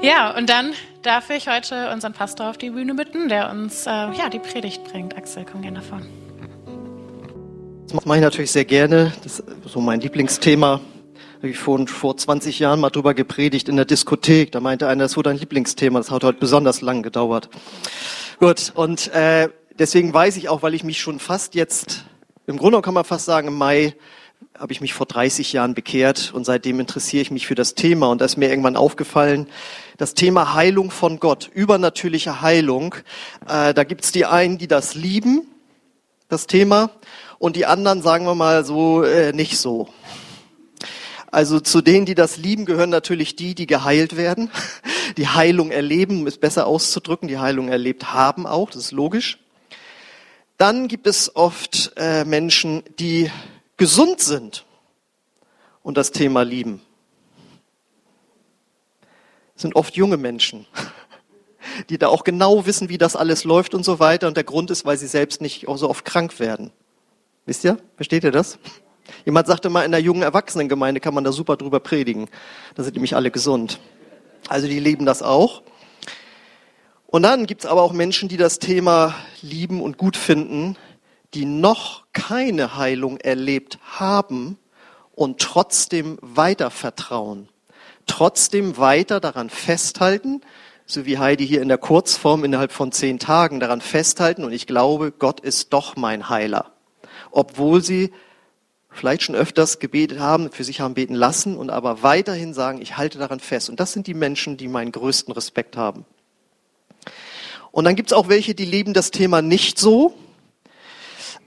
Ja, und dann darf ich heute unseren Pastor auf die Bühne bitten, der uns äh, ja, die Predigt bringt. Axel, komm gerne vor. Das mache ich natürlich sehr gerne. Das ist so mein Lieblingsthema. Habe ich vor, vor 20 Jahren mal drüber gepredigt in der Diskothek. Da meinte einer, das wurde ein Lieblingsthema. Das hat heute besonders lang gedauert. Gut, und äh, deswegen weiß ich auch, weil ich mich schon fast jetzt, im Grunde kann man fast sagen, im Mai habe ich mich vor 30 Jahren bekehrt und seitdem interessiere ich mich für das Thema. Und da ist mir irgendwann aufgefallen, das Thema Heilung von Gott, übernatürliche Heilung. Äh, da gibt's die einen, die das lieben, das Thema, und die anderen, sagen wir mal so, äh, nicht so. Also zu denen, die das lieben, gehören natürlich die, die geheilt werden, die Heilung erleben, um es besser auszudrücken, die Heilung erlebt haben auch, das ist logisch. Dann gibt es oft äh, Menschen, die gesund sind und das Thema lieben. Sind oft junge Menschen, die da auch genau wissen, wie das alles läuft und so weiter. Und der Grund ist, weil sie selbst nicht auch so oft krank werden. Wisst ihr? Versteht ihr das? Jemand sagte mal, in der jungen Erwachsenengemeinde kann man da super drüber predigen. Da sind nämlich alle gesund. Also die leben das auch. Und dann gibt's aber auch Menschen, die das Thema lieben und gut finden, die noch keine Heilung erlebt haben und trotzdem weiter vertrauen, trotzdem weiter daran festhalten, so wie Heidi hier in der Kurzform innerhalb von zehn Tagen daran festhalten und ich glaube, Gott ist doch mein Heiler. Obwohl sie vielleicht schon öfters gebetet haben, für sich haben beten lassen und aber weiterhin sagen, ich halte daran fest. Und das sind die Menschen, die meinen größten Respekt haben. Und dann gibt es auch welche, die leben das Thema nicht so,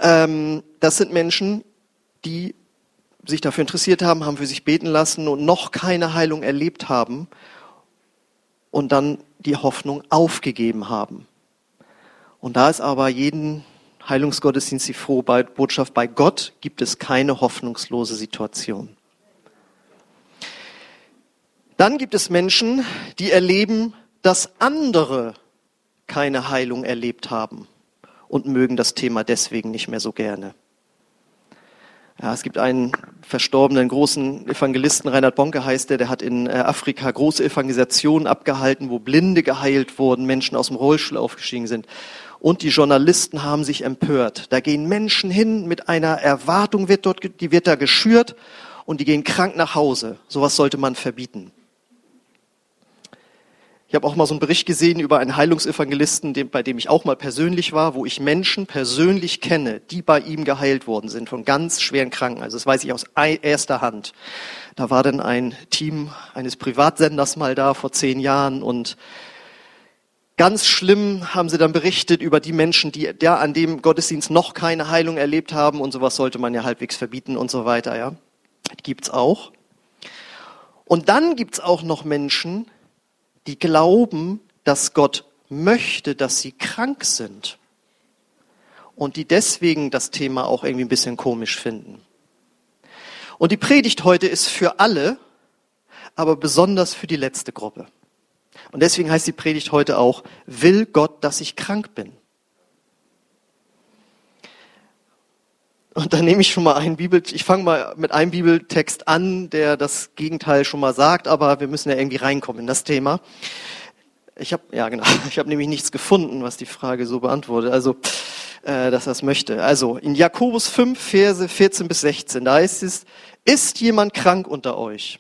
ähm, das sind Menschen, die sich dafür interessiert haben, haben für sich beten lassen und noch keine Heilung erlebt haben und dann die Hoffnung aufgegeben haben. Und da ist aber jeden Heilungsgottesdienst die frohe Botschaft, bei Gott gibt es keine hoffnungslose Situation. Dann gibt es Menschen, die erleben, dass andere keine Heilung erlebt haben und mögen das Thema deswegen nicht mehr so gerne. Ja, es gibt einen verstorbenen großen Evangelisten, Reinhard Bonke heißt der, der hat in äh, Afrika große Evangelisationen abgehalten, wo Blinde geheilt wurden, Menschen aus dem Rollstuhl aufgestiegen sind. Und die Journalisten haben sich empört. Da gehen Menschen hin mit einer Erwartung, wird dort, die wird da geschürt und die gehen krank nach Hause. Sowas sollte man verbieten. Ich habe auch mal so einen Bericht gesehen über einen Heilungsevangelisten, bei dem ich auch mal persönlich war, wo ich Menschen persönlich kenne, die bei ihm geheilt worden sind von ganz schweren Kranken. Also das weiß ich aus erster Hand. Da war dann ein Team eines Privatsenders mal da vor zehn Jahren und Ganz schlimm haben sie dann berichtet über die Menschen, die ja an dem Gottesdienst noch keine Heilung erlebt haben und sowas sollte man ja halbwegs verbieten und so weiter, ja. Gibt's auch. Und dann gibt's auch noch Menschen, die glauben, dass Gott möchte, dass sie krank sind und die deswegen das Thema auch irgendwie ein bisschen komisch finden. Und die Predigt heute ist für alle, aber besonders für die letzte Gruppe. Und deswegen heißt die Predigt heute auch, will Gott, dass ich krank bin? Und dann nehme ich schon mal einen Bibel, ich fange mal mit einem Bibeltext an, der das Gegenteil schon mal sagt, aber wir müssen ja irgendwie reinkommen in das Thema. Ich habe ja genau, ich habe nämlich nichts gefunden, was die Frage so beantwortet, also äh, dass er möchte. Also in Jakobus 5 Verse 14 bis 16, da heißt es: Ist jemand krank unter euch?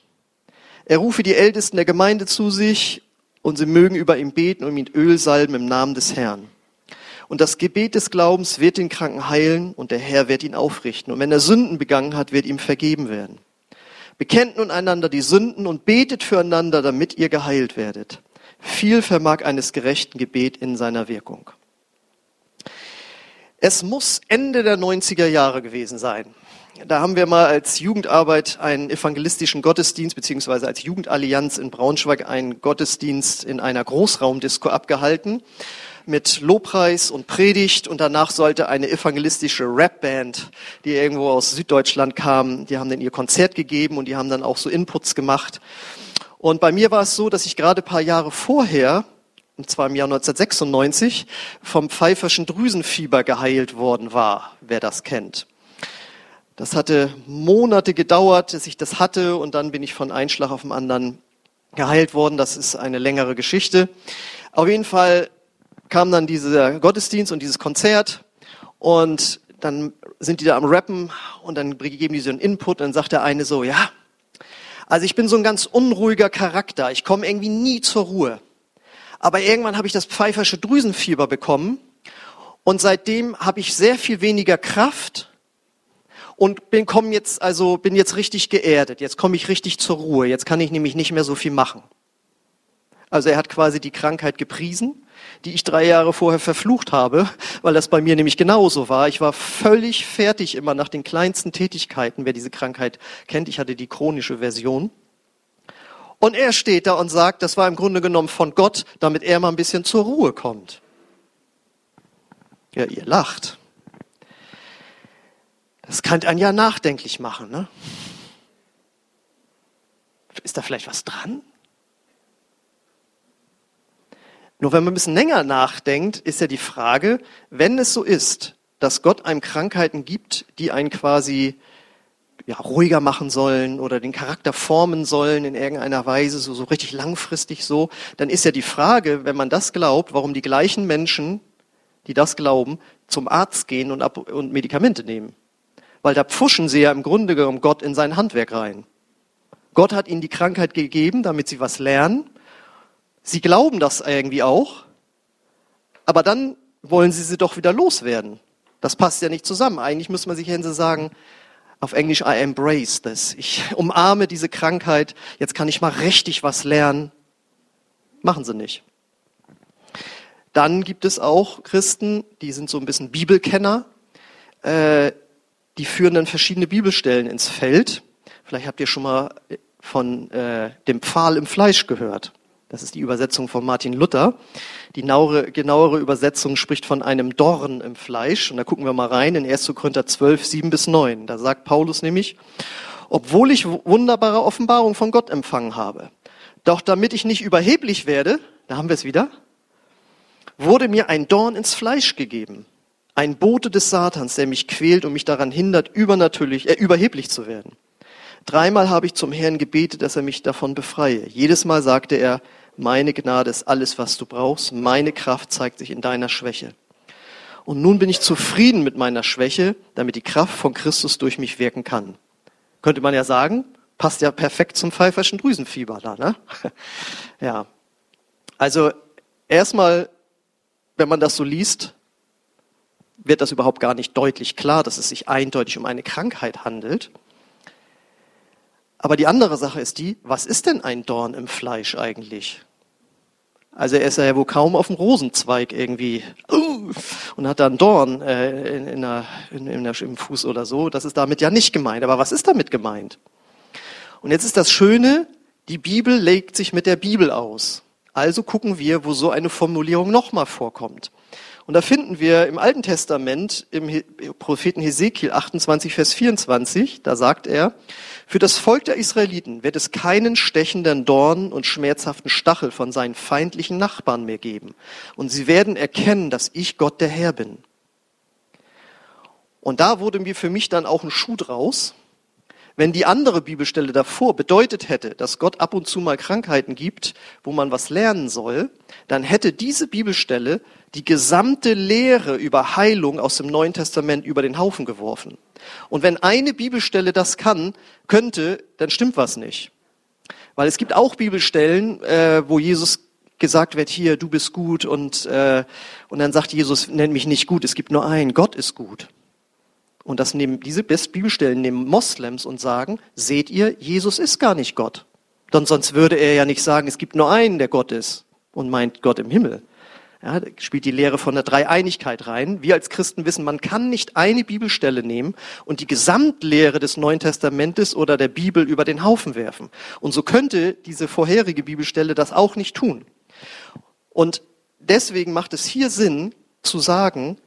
Er rufe die Ältesten der Gemeinde zu sich und sie mögen über ihn beten und ihn Öl salben im Namen des Herrn. Und das Gebet des Glaubens wird den Kranken heilen und der Herr wird ihn aufrichten. Und wenn er Sünden begangen hat, wird ihm vergeben werden. Bekennt nun einander die Sünden und betet füreinander, damit ihr geheilt werdet. Viel vermag eines gerechten Gebet in seiner Wirkung. Es muss Ende der 90er Jahre gewesen sein. Da haben wir mal als Jugendarbeit einen evangelistischen Gottesdienst beziehungsweise als Jugendallianz in Braunschweig einen Gottesdienst in einer Großraumdisco abgehalten mit Lobpreis und Predigt und danach sollte eine evangelistische Rapband, die irgendwo aus Süddeutschland kam, die haben dann ihr Konzert gegeben und die haben dann auch so Inputs gemacht. Und bei mir war es so, dass ich gerade paar Jahre vorher, und zwar im Jahr 1996, vom pfeiferschen Drüsenfieber geheilt worden war, wer das kennt. Das hatte Monate gedauert, dass ich das hatte und dann bin ich von einem Schlag auf den anderen geheilt worden. Das ist eine längere Geschichte. Auf jeden Fall kam dann dieser Gottesdienst und dieses Konzert und dann sind die da am Rappen und dann geben die so einen Input und dann sagt der eine so, ja, also ich bin so ein ganz unruhiger Charakter. Ich komme irgendwie nie zur Ruhe. Aber irgendwann habe ich das pfeifersche Drüsenfieber bekommen und seitdem habe ich sehr viel weniger Kraft und bin komm jetzt also bin jetzt richtig geerdet. Jetzt komme ich richtig zur Ruhe. Jetzt kann ich nämlich nicht mehr so viel machen. Also er hat quasi die Krankheit gepriesen, die ich drei Jahre vorher verflucht habe, weil das bei mir nämlich genauso war. Ich war völlig fertig immer nach den kleinsten Tätigkeiten. Wer diese Krankheit kennt, ich hatte die chronische Version. Und er steht da und sagt, das war im Grunde genommen von Gott, damit er mal ein bisschen zur Ruhe kommt. Ja, ihr lacht. Das kann einen ja nachdenklich machen. Ne? Ist da vielleicht was dran? Nur wenn man ein bisschen länger nachdenkt, ist ja die Frage, wenn es so ist, dass Gott einem Krankheiten gibt, die einen quasi ja, ruhiger machen sollen oder den Charakter formen sollen in irgendeiner Weise, so, so richtig langfristig so, dann ist ja die Frage, wenn man das glaubt, warum die gleichen Menschen, die das glauben, zum Arzt gehen und, ab und Medikamente nehmen weil da pfuschen sie ja im Grunde genommen Gott in sein Handwerk rein. Gott hat ihnen die Krankheit gegeben, damit sie was lernen. Sie glauben das irgendwie auch, aber dann wollen sie sie doch wieder loswerden. Das passt ja nicht zusammen. Eigentlich müsste man sich Hänse sagen, auf Englisch, I embrace this. Ich umarme diese Krankheit. Jetzt kann ich mal richtig was lernen. Machen sie nicht. Dann gibt es auch Christen, die sind so ein bisschen Bibelkenner. Äh, die führen dann verschiedene Bibelstellen ins Feld. Vielleicht habt ihr schon mal von äh, dem Pfahl im Fleisch gehört. Das ist die Übersetzung von Martin Luther. Die genauere, genauere Übersetzung spricht von einem Dorn im Fleisch. Und da gucken wir mal rein in 1. Korinther 12, 7 bis 9. Da sagt Paulus nämlich, obwohl ich wunderbare Offenbarung von Gott empfangen habe, doch damit ich nicht überheblich werde, da haben wir es wieder, wurde mir ein Dorn ins Fleisch gegeben, ein Bote des Satans, der mich quält und mich daran hindert, übernatürlich, äh, überheblich zu werden. Dreimal habe ich zum Herrn gebetet, dass er mich davon befreie. Jedes Mal sagte er, meine Gnade ist alles, was du brauchst. Meine Kraft zeigt sich in deiner Schwäche. Und nun bin ich zufrieden mit meiner Schwäche, damit die Kraft von Christus durch mich wirken kann. Könnte man ja sagen, passt ja perfekt zum pfeiferschen Drüsenfieber da, ne? Ja. Also, erstmal, wenn man das so liest, wird das überhaupt gar nicht deutlich klar, dass es sich eindeutig um eine Krankheit handelt. Aber die andere Sache ist die, was ist denn ein Dorn im Fleisch eigentlich? Also er ist ja wohl kaum auf dem Rosenzweig irgendwie uh, und hat da einen Dorn äh, in, in der, in, in der, im Fuß oder so. Das ist damit ja nicht gemeint. Aber was ist damit gemeint? Und jetzt ist das Schöne, die Bibel legt sich mit der Bibel aus. Also gucken wir, wo so eine Formulierung nochmal vorkommt. Und da finden wir im Alten Testament, im Propheten Hesekiel 28, Vers 24, da sagt er, für das Volk der Israeliten wird es keinen stechenden Dorn und schmerzhaften Stachel von seinen feindlichen Nachbarn mehr geben. Und sie werden erkennen, dass ich Gott der Herr bin. Und da wurde mir für mich dann auch ein Schuh draus, wenn die andere Bibelstelle davor bedeutet hätte, dass Gott ab und zu mal Krankheiten gibt, wo man was lernen soll, dann hätte diese Bibelstelle die gesamte Lehre über Heilung aus dem Neuen Testament über den Haufen geworfen. Und wenn eine Bibelstelle das kann, könnte, dann stimmt was nicht. Weil es gibt auch Bibelstellen, äh, wo Jesus gesagt wird, hier, du bist gut und, äh, und dann sagt Jesus, nenn mich nicht gut, es gibt nur einen, Gott ist gut. Und das nehmen, diese Bibelstellen nehmen Moslems und sagen, seht ihr, Jesus ist gar nicht Gott. Denn sonst würde er ja nicht sagen, es gibt nur einen, der Gott ist und meint Gott im Himmel. Ja, spielt die Lehre von der Dreieinigkeit rein. Wir als Christen wissen, man kann nicht eine Bibelstelle nehmen und die Gesamtlehre des Neuen Testamentes oder der Bibel über den Haufen werfen. Und so könnte diese vorherige Bibelstelle das auch nicht tun. Und deswegen macht es hier Sinn zu sagen,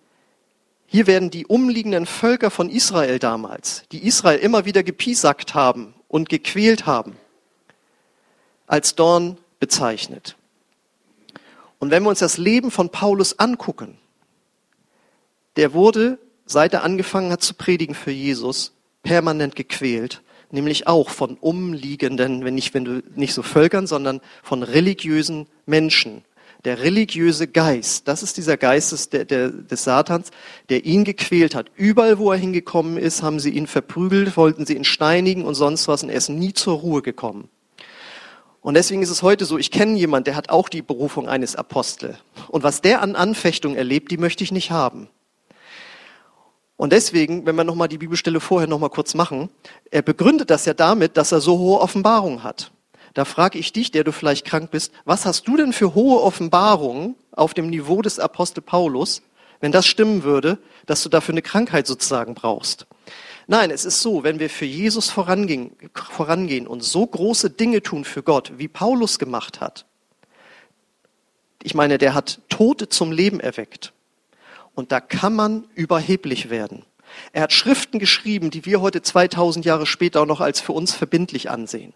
hier werden die umliegenden Völker von Israel damals, die Israel immer wieder gepiesackt haben und gequält haben, als Dorn bezeichnet. Und wenn wir uns das Leben von Paulus angucken, der wurde, seit er angefangen hat zu predigen für Jesus, permanent gequält, nämlich auch von umliegenden, wenn nicht, wenn du nicht so Völkern, sondern von religiösen Menschen. Der religiöse Geist, das ist dieser Geist des, der, des Satans, der ihn gequält hat. Überall, wo er hingekommen ist, haben sie ihn verprügelt, wollten sie ihn steinigen und sonst was und er ist nie zur Ruhe gekommen. Und deswegen ist es heute so, ich kenne jemanden, der hat auch die Berufung eines Apostel. Und was der an Anfechtung erlebt, die möchte ich nicht haben. Und deswegen, wenn wir nochmal die Bibelstelle vorher nochmal kurz machen, er begründet das ja damit, dass er so hohe Offenbarungen hat. Da frage ich dich, der du vielleicht krank bist, was hast du denn für hohe Offenbarungen auf dem Niveau des Apostel Paulus, wenn das stimmen würde, dass du dafür eine Krankheit sozusagen brauchst? Nein, es ist so, wenn wir für Jesus vorangehen, vorangehen und so große Dinge tun für Gott, wie Paulus gemacht hat. Ich meine, der hat Tote zum Leben erweckt. Und da kann man überheblich werden. Er hat Schriften geschrieben, die wir heute 2000 Jahre später auch noch als für uns verbindlich ansehen.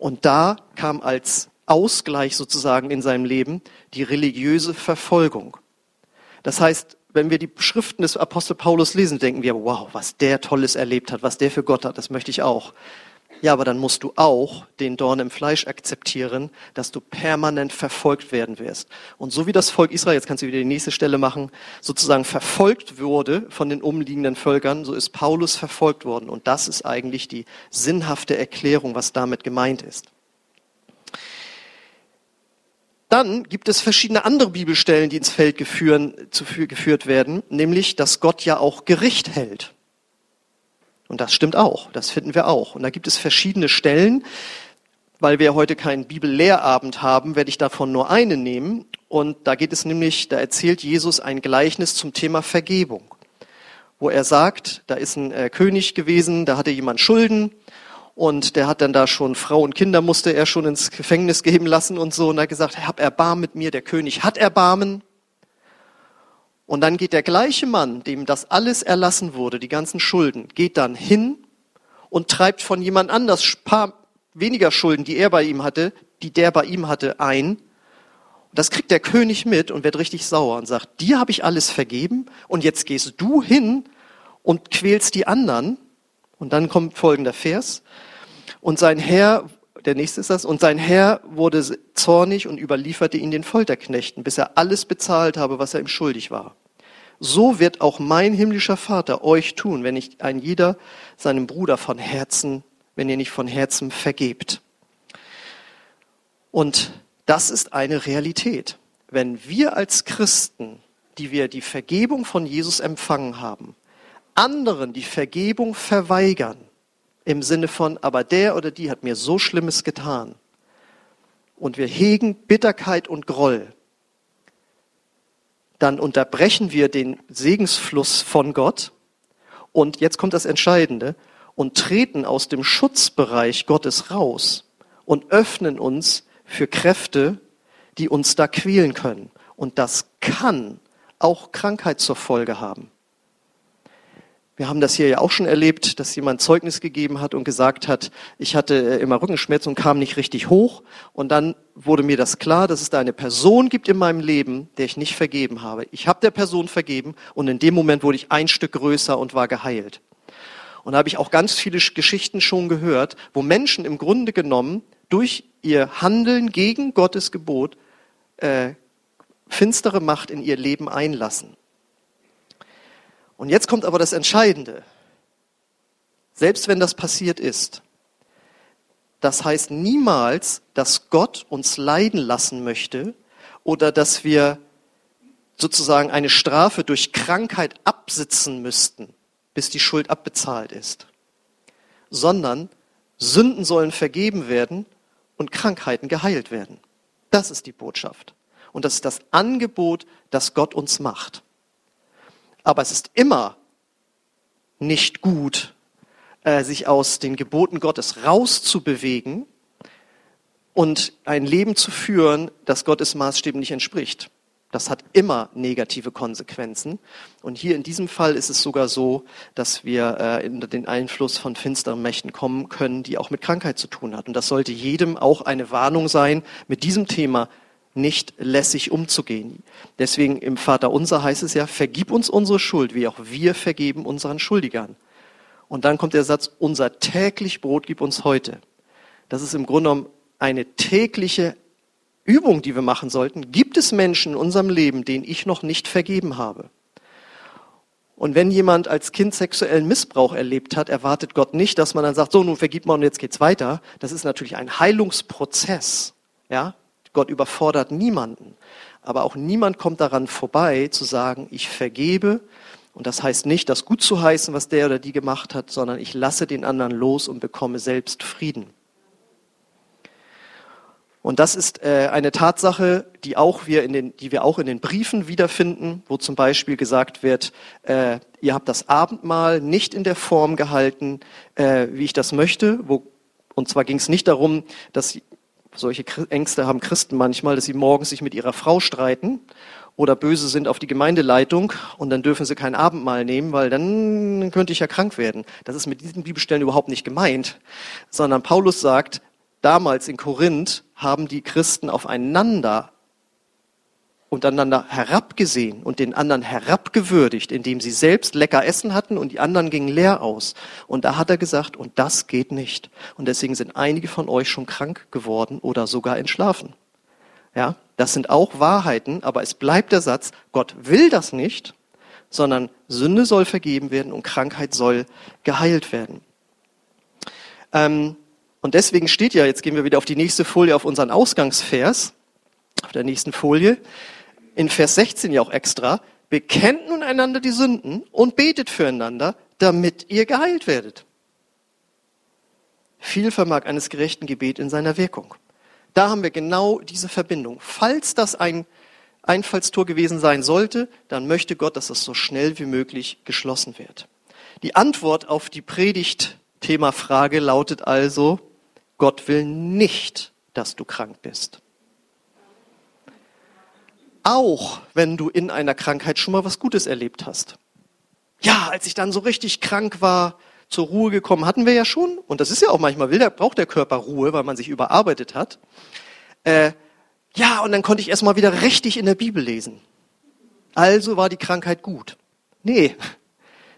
Und da kam als Ausgleich sozusagen in seinem Leben die religiöse Verfolgung. Das heißt, wenn wir die Schriften des Apostel Paulus lesen, denken wir, wow, was der Tolles erlebt hat, was der für Gott hat, das möchte ich auch. Ja, aber dann musst du auch den Dorn im Fleisch akzeptieren, dass du permanent verfolgt werden wirst. Und so wie das Volk Israel, jetzt kannst du wieder die nächste Stelle machen, sozusagen verfolgt wurde von den umliegenden Völkern, so ist Paulus verfolgt worden. Und das ist eigentlich die sinnhafte Erklärung, was damit gemeint ist. Dann gibt es verschiedene andere Bibelstellen, die ins Feld geführt werden, nämlich, dass Gott ja auch Gericht hält. Und das stimmt auch, das finden wir auch. Und da gibt es verschiedene Stellen. Weil wir heute keinen Bibellehrabend haben, werde ich davon nur eine nehmen. Und da geht es nämlich, da erzählt Jesus ein Gleichnis zum Thema Vergebung. Wo er sagt, da ist ein äh, König gewesen, da hatte jemand Schulden und der hat dann da schon Frau und Kinder musste er schon ins Gefängnis geben lassen und so. Und er hat gesagt, hab Erbarmen mit mir. Der König hat Erbarmen. Und dann geht der gleiche Mann, dem das alles erlassen wurde, die ganzen Schulden, geht dann hin und treibt von jemand anders paar weniger Schulden, die er bei ihm hatte, die der bei ihm hatte, ein. Das kriegt der König mit und wird richtig sauer und sagt, dir habe ich alles vergeben und jetzt gehst du hin und quälst die anderen. Und dann kommt folgender Vers. Und sein Herr, der nächste ist das, und sein Herr wurde zornig und überlieferte ihn den Folterknechten, bis er alles bezahlt habe, was er ihm schuldig war so wird auch mein himmlischer Vater euch tun, wenn nicht ein jeder seinem Bruder von Herzen, wenn ihr nicht von Herzen vergebt. Und das ist eine Realität. Wenn wir als Christen, die wir die Vergebung von Jesus empfangen haben, anderen die Vergebung verweigern, im Sinne von, aber der oder die hat mir so Schlimmes getan, und wir hegen Bitterkeit und Groll, dann unterbrechen wir den Segensfluss von Gott und jetzt kommt das Entscheidende und treten aus dem Schutzbereich Gottes raus und öffnen uns für Kräfte, die uns da quälen können. Und das kann auch Krankheit zur Folge haben. Wir haben das hier ja auch schon erlebt, dass jemand Zeugnis gegeben hat und gesagt hat, ich hatte äh, immer Rückenschmerzen und kam nicht richtig hoch. Und dann wurde mir das klar, dass es da eine Person gibt in meinem Leben, der ich nicht vergeben habe. Ich habe der Person vergeben und in dem Moment wurde ich ein Stück größer und war geheilt. Und da habe ich auch ganz viele Geschichten schon gehört, wo Menschen im Grunde genommen durch ihr Handeln gegen Gottes Gebot äh, finstere Macht in ihr Leben einlassen. Und jetzt kommt aber das Entscheidende. Selbst wenn das passiert ist, das heißt niemals, dass Gott uns leiden lassen möchte oder dass wir sozusagen eine Strafe durch Krankheit absitzen müssten, bis die Schuld abbezahlt ist, sondern Sünden sollen vergeben werden und Krankheiten geheilt werden. Das ist die Botschaft. Und das ist das Angebot, das Gott uns macht. Aber es ist immer nicht gut, äh, sich aus den Geboten Gottes rauszubewegen und ein Leben zu führen, das Gottes Maßstäben nicht entspricht. Das hat immer negative Konsequenzen. Und hier in diesem Fall ist es sogar so, dass wir äh, den Einfluss von finsteren Mächten kommen können, die auch mit Krankheit zu tun hat. Und das sollte jedem auch eine Warnung sein, mit diesem Thema nicht lässig umzugehen. Deswegen im Vater unser heißt es ja, vergib uns unsere Schuld, wie auch wir vergeben unseren Schuldigern. Und dann kommt der Satz, unser täglich Brot gib uns heute. Das ist im Grunde genommen eine tägliche Übung, die wir machen sollten. Gibt es Menschen in unserem Leben, denen ich noch nicht vergeben habe? Und wenn jemand als Kind sexuellen Missbrauch erlebt hat, erwartet Gott nicht, dass man dann sagt, so, nun vergib mal und jetzt geht's weiter. Das ist natürlich ein Heilungsprozess. Ja? Gott überfordert niemanden. Aber auch niemand kommt daran vorbei, zu sagen, ich vergebe. Und das heißt nicht, das gut zu heißen, was der oder die gemacht hat, sondern ich lasse den anderen los und bekomme selbst Frieden. Und das ist äh, eine Tatsache, die, auch wir in den, die wir auch in den Briefen wiederfinden, wo zum Beispiel gesagt wird, äh, ihr habt das Abendmahl nicht in der Form gehalten, äh, wie ich das möchte. Wo, und zwar ging es nicht darum, dass solche Ängste haben Christen manchmal, dass sie morgens sich mit ihrer Frau streiten oder böse sind auf die Gemeindeleitung und dann dürfen sie kein Abendmahl nehmen, weil dann könnte ich ja krank werden. Das ist mit diesen Bibelstellen überhaupt nicht gemeint, sondern Paulus sagt, damals in Korinth haben die Christen aufeinander untereinander herabgesehen und den anderen herabgewürdigt, indem sie selbst lecker Essen hatten und die anderen gingen leer aus. Und da hat er gesagt, und das geht nicht. Und deswegen sind einige von euch schon krank geworden oder sogar entschlafen. Ja, das sind auch Wahrheiten, aber es bleibt der Satz, Gott will das nicht, sondern Sünde soll vergeben werden und Krankheit soll geheilt werden. Ähm, und deswegen steht ja, jetzt gehen wir wieder auf die nächste Folie, auf unseren Ausgangsvers, auf der nächsten Folie, in Vers 16 ja auch extra, bekennt nun einander die Sünden und betet füreinander, damit ihr geheilt werdet. Viel vermag eines gerechten Gebet in seiner Wirkung. Da haben wir genau diese Verbindung. Falls das ein Einfallstor gewesen sein sollte, dann möchte Gott, dass es so schnell wie möglich geschlossen wird. Die Antwort auf die Predigt-Thema-Frage lautet also, Gott will nicht, dass du krank bist. Auch wenn du in einer Krankheit schon mal was Gutes erlebt hast. Ja, als ich dann so richtig krank war, zur Ruhe gekommen, hatten wir ja schon. Und das ist ja auch manchmal, will der, braucht der Körper Ruhe, weil man sich überarbeitet hat. Äh, ja, und dann konnte ich erstmal wieder richtig in der Bibel lesen. Also war die Krankheit gut. Nee,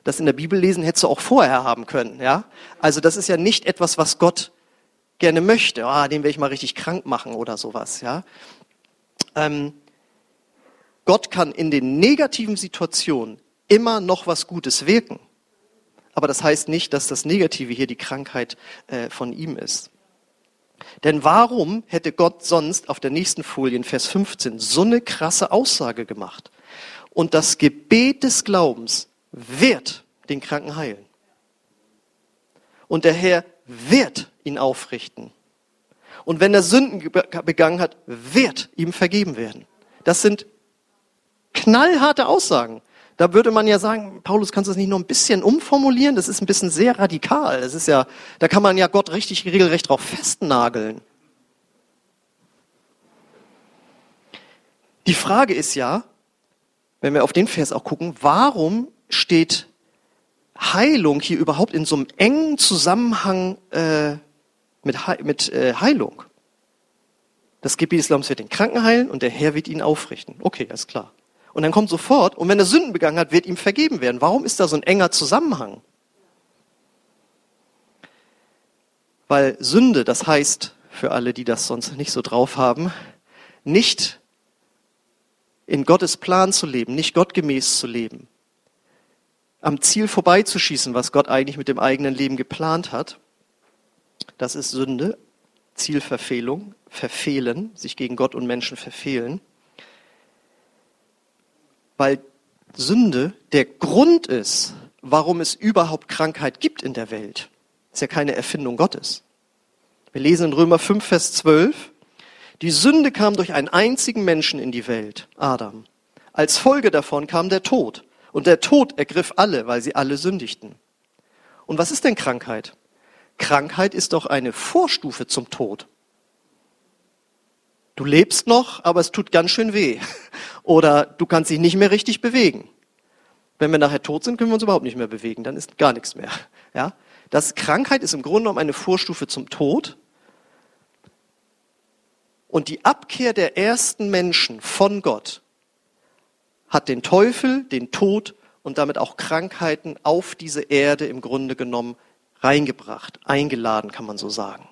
das in der Bibel lesen hättest du auch vorher haben können, ja. Also das ist ja nicht etwas, was Gott gerne möchte. Ah, den will ich mal richtig krank machen oder sowas, ja. Ähm, Gott kann in den negativen Situationen immer noch was Gutes wirken. Aber das heißt nicht, dass das Negative hier die Krankheit äh, von ihm ist. Denn warum hätte Gott sonst auf der nächsten Folie in Vers 15 so eine krasse Aussage gemacht? Und das Gebet des Glaubens wird den Kranken heilen. Und der Herr wird ihn aufrichten. Und wenn er Sünden begangen hat, wird ihm vergeben werden. Das sind knallharte Aussagen. Da würde man ja sagen, Paulus, kannst du das nicht noch ein bisschen umformulieren? Das ist ein bisschen sehr radikal. Das ist ja, da kann man ja Gott richtig regelrecht drauf festnageln. Die Frage ist ja, wenn wir auf den Vers auch gucken, warum steht Heilung hier überhaupt in so einem engen Zusammenhang äh, mit, mit äh, Heilung. Das Gebet Glaubens wird den Kranken heilen und der Herr wird ihn aufrichten. Okay, ist klar. Und dann kommt sofort, und wenn er Sünden begangen hat, wird ihm vergeben werden. Warum ist da so ein enger Zusammenhang? Weil Sünde, das heißt, für alle, die das sonst nicht so drauf haben, nicht in Gottes Plan zu leben, nicht gottgemäß zu leben, am Ziel vorbeizuschießen, was Gott eigentlich mit dem eigenen Leben geplant hat, das ist Sünde, Zielverfehlung, verfehlen, sich gegen Gott und Menschen verfehlen. Weil Sünde der Grund ist, warum es überhaupt Krankheit gibt in der Welt. Ist ja keine Erfindung Gottes. Wir lesen in Römer 5, Vers 12, die Sünde kam durch einen einzigen Menschen in die Welt, Adam. Als Folge davon kam der Tod. Und der Tod ergriff alle, weil sie alle sündigten. Und was ist denn Krankheit? Krankheit ist doch eine Vorstufe zum Tod. Du lebst noch, aber es tut ganz schön weh. Oder du kannst dich nicht mehr richtig bewegen. Wenn wir nachher tot sind, können wir uns überhaupt nicht mehr bewegen. Dann ist gar nichts mehr. Ja? Das Krankheit ist im Grunde genommen eine Vorstufe zum Tod. Und die Abkehr der ersten Menschen von Gott hat den Teufel, den Tod und damit auch Krankheiten auf diese Erde im Grunde genommen reingebracht, eingeladen, kann man so sagen.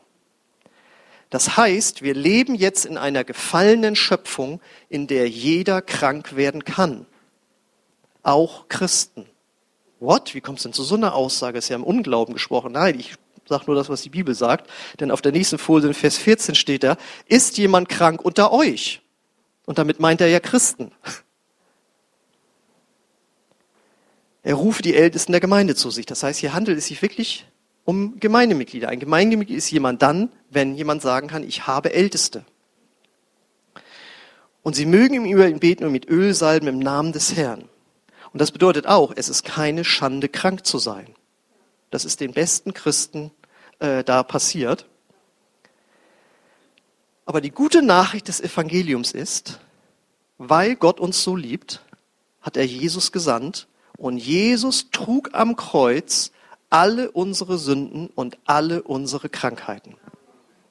Das heißt, wir leben jetzt in einer gefallenen Schöpfung, in der jeder krank werden kann. Auch Christen. What? Wie kommt es denn zu so einer Aussage? Ist ja im Unglauben gesprochen. Nein, ich sage nur das, was die Bibel sagt. Denn auf der nächsten Folie in Vers 14 steht da, ist jemand krank unter euch? Und damit meint er ja Christen. Er rufe die Ältesten der Gemeinde zu sich. Das heißt, hier handelt es sich wirklich um Gemeindemitglieder. Ein Gemeindemitglied ist jemand dann, wenn jemand sagen kann, ich habe Älteste. Und sie mögen ihm über ihn beten und mit Öl salben im Namen des Herrn. Und das bedeutet auch, es ist keine Schande, krank zu sein. Das ist den besten Christen äh, da passiert. Aber die gute Nachricht des Evangeliums ist, weil Gott uns so liebt, hat er Jesus gesandt und Jesus trug am Kreuz alle unsere Sünden und alle unsere Krankheiten.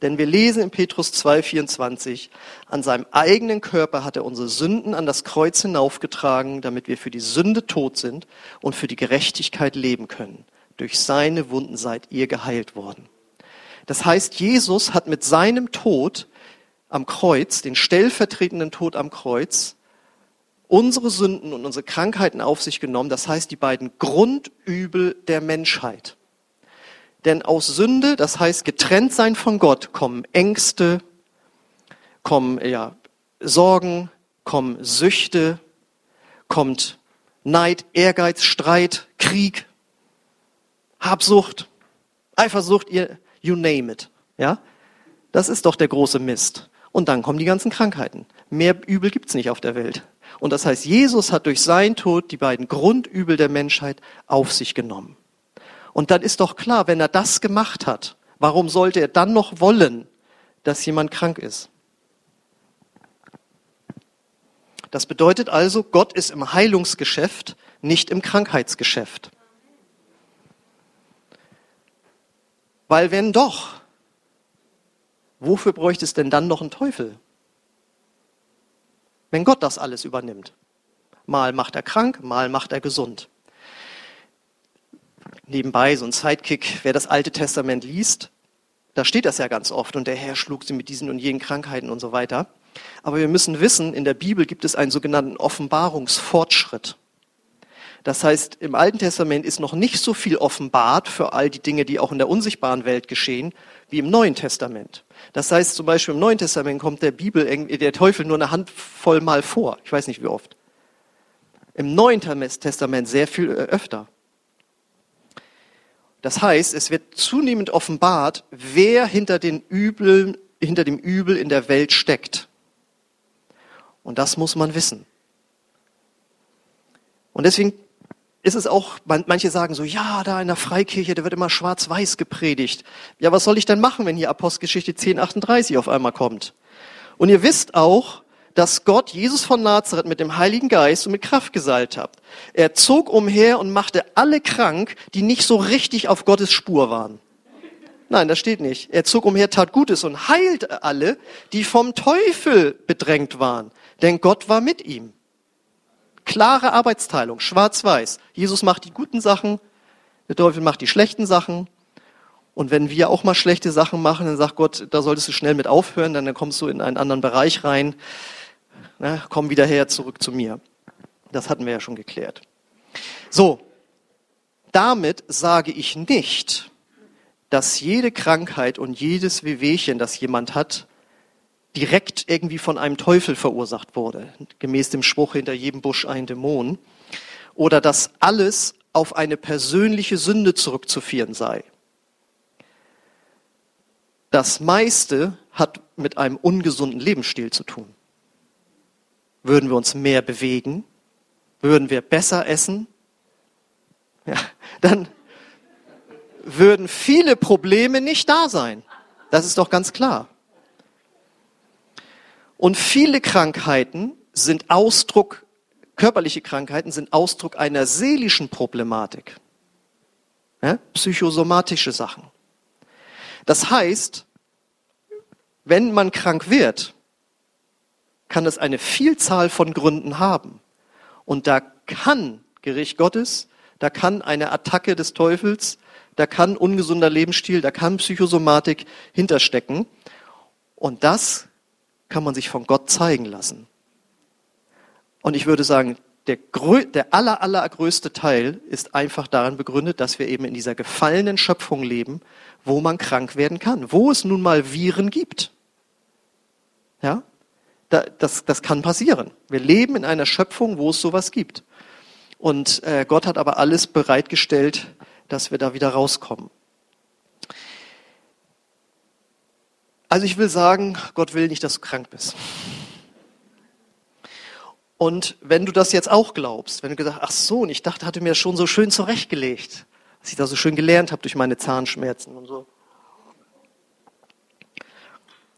Denn wir lesen in Petrus 2,24, an seinem eigenen Körper hat er unsere Sünden an das Kreuz hinaufgetragen, damit wir für die Sünde tot sind und für die Gerechtigkeit leben können. Durch seine Wunden seid ihr geheilt worden. Das heißt, Jesus hat mit seinem Tod am Kreuz, den stellvertretenden Tod am Kreuz, unsere Sünden und unsere Krankheiten auf sich genommen. Das heißt, die beiden Grundübel der Menschheit. Denn aus Sünde, das heißt getrennt sein von Gott, kommen Ängste, kommen ja, Sorgen, kommen Süchte, kommt Neid, Ehrgeiz, Streit, Krieg, Habsucht, Eifersucht, ihr, you name it. Ja? Das ist doch der große Mist. Und dann kommen die ganzen Krankheiten. Mehr Übel gibt's nicht auf der Welt. Und das heißt, Jesus hat durch seinen Tod die beiden Grundübel der Menschheit auf sich genommen. Und dann ist doch klar, wenn er das gemacht hat, warum sollte er dann noch wollen, dass jemand krank ist? Das bedeutet also, Gott ist im Heilungsgeschäft, nicht im Krankheitsgeschäft. Weil wenn doch, wofür bräuchte es denn dann noch einen Teufel? Wenn Gott das alles übernimmt. Mal macht er krank, mal macht er gesund. Nebenbei so ein Sidekick, wer das Alte Testament liest, da steht das ja ganz oft und der Herr schlug sie mit diesen und jenen Krankheiten und so weiter. Aber wir müssen wissen, in der Bibel gibt es einen sogenannten Offenbarungsfortschritt. Das heißt, im Alten Testament ist noch nicht so viel offenbart für all die Dinge, die auch in der unsichtbaren Welt geschehen, wie im Neuen Testament. Das heißt zum Beispiel im Neuen Testament kommt der Bibel, der Teufel nur eine Handvoll Mal vor. Ich weiß nicht wie oft. Im Neuen Testament sehr viel äh, öfter. Das heißt, es wird zunehmend offenbart, wer hinter, den Übel, hinter dem Übel in der Welt steckt. Und das muss man wissen. Und deswegen ist es auch, manche sagen so, ja, da in der Freikirche, da wird immer schwarz-weiß gepredigt. Ja, was soll ich denn machen, wenn hier Apostelgeschichte 1038 auf einmal kommt? Und ihr wisst auch, dass Gott Jesus von Nazareth mit dem Heiligen Geist und mit Kraft gesalbt hat. Er zog umher und machte alle krank, die nicht so richtig auf Gottes Spur waren. Nein, das steht nicht. Er zog umher, tat Gutes und heilte alle, die vom Teufel bedrängt waren. Denn Gott war mit ihm. Klare Arbeitsteilung, schwarz-weiß. Jesus macht die guten Sachen, der Teufel macht die schlechten Sachen. Und wenn wir auch mal schlechte Sachen machen, dann sagt Gott, da solltest du schnell mit aufhören, dann kommst du in einen anderen Bereich rein. Na, komm wieder her, zurück zu mir. Das hatten wir ja schon geklärt. So, damit sage ich nicht, dass jede Krankheit und jedes Wehwehchen, das jemand hat, direkt irgendwie von einem Teufel verursacht wurde, gemäß dem Spruch hinter jedem Busch ein Dämon, oder dass alles auf eine persönliche Sünde zurückzuführen sei. Das meiste hat mit einem ungesunden Lebensstil zu tun. Würden wir uns mehr bewegen, würden wir besser essen, ja, dann würden viele Probleme nicht da sein. Das ist doch ganz klar. Und viele Krankheiten sind Ausdruck, körperliche Krankheiten sind Ausdruck einer seelischen Problematik. Ja? Psychosomatische Sachen. Das heißt, wenn man krank wird, kann es eine Vielzahl von Gründen haben. Und da kann Gericht Gottes, da kann eine Attacke des Teufels, da kann ungesunder Lebensstil, da kann Psychosomatik hinterstecken. Und das kann man sich von Gott zeigen lassen. Und ich würde sagen, der, der aller, allergrößte Teil ist einfach daran begründet, dass wir eben in dieser gefallenen Schöpfung leben, wo man krank werden kann, wo es nun mal Viren gibt. Ja, das, das kann passieren. Wir leben in einer Schöpfung, wo es sowas gibt. Und äh, Gott hat aber alles bereitgestellt, dass wir da wieder rauskommen. Also ich will sagen, Gott will nicht, dass du krank bist. Und wenn du das jetzt auch glaubst, wenn du gesagt ach so, und ich dachte, hatte mir schon so schön zurechtgelegt, dass ich da so schön gelernt habe durch meine Zahnschmerzen und so,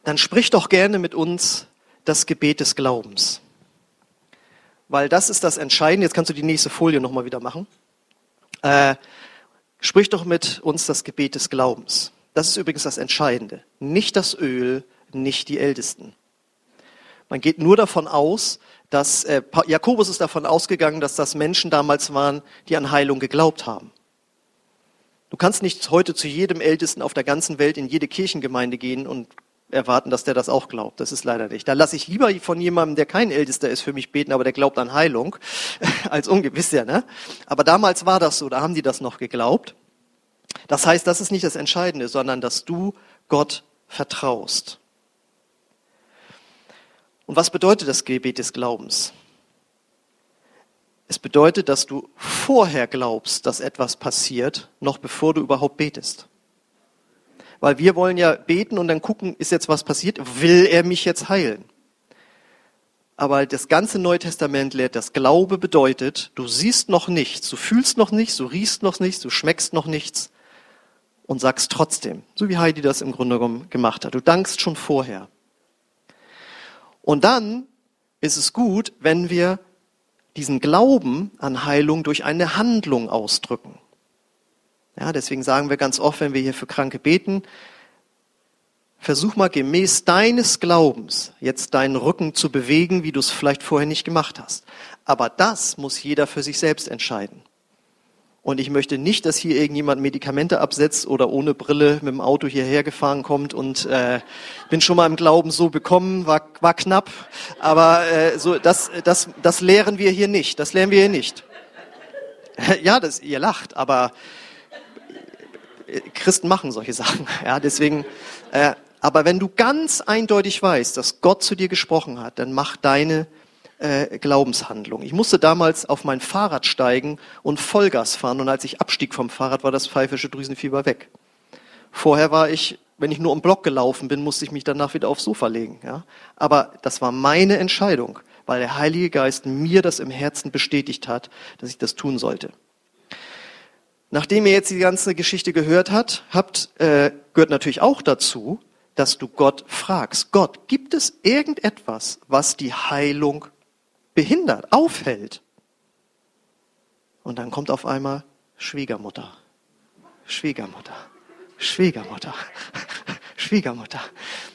dann sprich doch gerne mit uns das Gebet des Glaubens. Weil das ist das Entscheidende. Jetzt kannst du die nächste Folie nochmal wieder machen. Äh, sprich doch mit uns das Gebet des Glaubens. Das ist übrigens das Entscheidende. Nicht das Öl, nicht die Ältesten. Man geht nur davon aus, dass äh, Jakobus ist davon ausgegangen, dass das Menschen damals waren, die an Heilung geglaubt haben. Du kannst nicht heute zu jedem Ältesten auf der ganzen Welt in jede Kirchengemeinde gehen und erwarten, dass der das auch glaubt. Das ist leider nicht. Da lasse ich lieber von jemandem, der kein Ältester ist, für mich beten, aber der glaubt an Heilung, als ungewiss, ja, ne? Aber damals war das so, da haben die das noch geglaubt. Das heißt, das ist nicht das Entscheidende, sondern dass du Gott vertraust. Und was bedeutet das Gebet des Glaubens? Es bedeutet, dass du vorher glaubst, dass etwas passiert, noch bevor du überhaupt betest. Weil wir wollen ja beten und dann gucken, ist jetzt was passiert? Will er mich jetzt heilen? Aber das ganze Neue Testament lehrt, dass Glaube bedeutet, du siehst noch nichts, du fühlst noch nichts, du riechst noch nichts, du schmeckst noch nichts und sagst trotzdem, so wie Heidi das im Grunde genommen gemacht hat. Du dankst schon vorher. Und dann ist es gut, wenn wir diesen Glauben an Heilung durch eine Handlung ausdrücken. Ja, deswegen sagen wir ganz oft, wenn wir hier für Kranke beten, versuch mal gemäß deines Glaubens jetzt deinen Rücken zu bewegen, wie du es vielleicht vorher nicht gemacht hast. Aber das muss jeder für sich selbst entscheiden. Und ich möchte nicht, dass hier irgendjemand Medikamente absetzt oder ohne Brille mit dem Auto hierher gefahren kommt und äh, bin schon mal im Glauben so bekommen, war, war knapp. Aber äh, so das, das, das lehren wir hier nicht. Das lernen wir hier nicht. ja, das, ihr lacht, aber Christen machen solche Sachen. Ja, deswegen, äh, aber wenn du ganz eindeutig weißt, dass Gott zu dir gesprochen hat, dann mach deine äh, Glaubenshandlung. Ich musste damals auf mein Fahrrad steigen und Vollgas fahren und als ich abstieg vom Fahrrad, war das pfeifische Drüsenfieber weg. Vorher war ich, wenn ich nur im Block gelaufen bin, musste ich mich danach wieder aufs Sofa legen. Ja? Aber das war meine Entscheidung, weil der Heilige Geist mir das im Herzen bestätigt hat, dass ich das tun sollte. Nachdem ihr jetzt die ganze Geschichte gehört habt, habt äh, gehört natürlich auch dazu, dass du Gott fragst. Gott, gibt es irgendetwas, was die Heilung behindert, aufhält? Und dann kommt auf einmal Schwiegermutter, Schwiegermutter, Schwiegermutter, Schwiegermutter.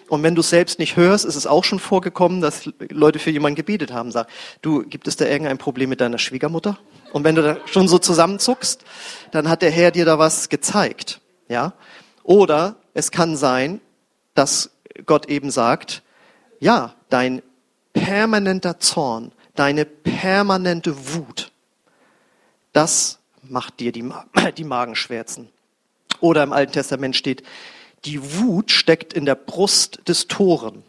Und wenn du es selbst nicht hörst, ist es auch schon vorgekommen, dass Leute für jemanden gebetet haben, sagen, du, gibt es da irgendein Problem mit deiner Schwiegermutter? Und wenn du da schon so zusammenzuckst, dann hat der Herr dir da was gezeigt, ja? Oder es kann sein, dass Gott eben sagt, ja, dein permanenter Zorn, deine permanente Wut, das macht dir die, die Magenschwärzen. Oder im Alten Testament steht, die Wut steckt in der Brust des Toren.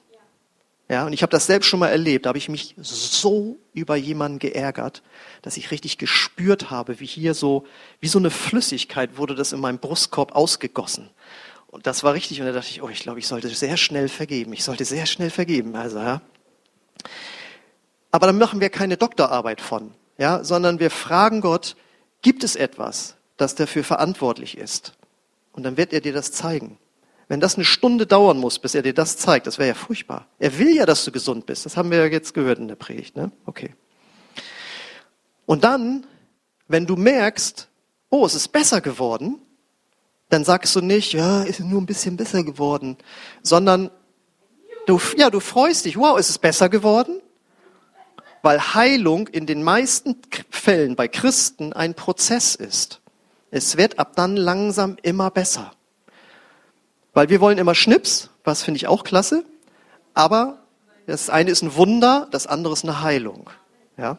Ja, und ich habe das selbst schon mal erlebt. Da habe ich mich so über jemanden geärgert, dass ich richtig gespürt habe, wie hier so, wie so eine Flüssigkeit wurde das in meinem Brustkorb ausgegossen. Und das war richtig. Und da dachte ich, oh, ich glaube, ich sollte sehr schnell vergeben. Ich sollte sehr schnell vergeben. Also, ja. Aber dann machen wir keine Doktorarbeit von, ja, sondern wir fragen Gott, gibt es etwas, das dafür verantwortlich ist? Und dann wird er dir das zeigen. Wenn das eine Stunde dauern muss, bis er dir das zeigt, das wäre ja furchtbar. Er will ja, dass du gesund bist. Das haben wir ja jetzt gehört in der Predigt. Ne? Okay. Und dann, wenn du merkst, oh, es ist besser geworden, dann sagst du nicht, ja, ist nur ein bisschen besser geworden, sondern du, ja, du freust dich, wow, ist es besser geworden? Weil Heilung in den meisten Fällen bei Christen ein Prozess ist. Es wird ab dann langsam immer besser. Weil wir wollen immer Schnips, was finde ich auch klasse, aber das eine ist ein Wunder, das andere ist eine Heilung. Ja?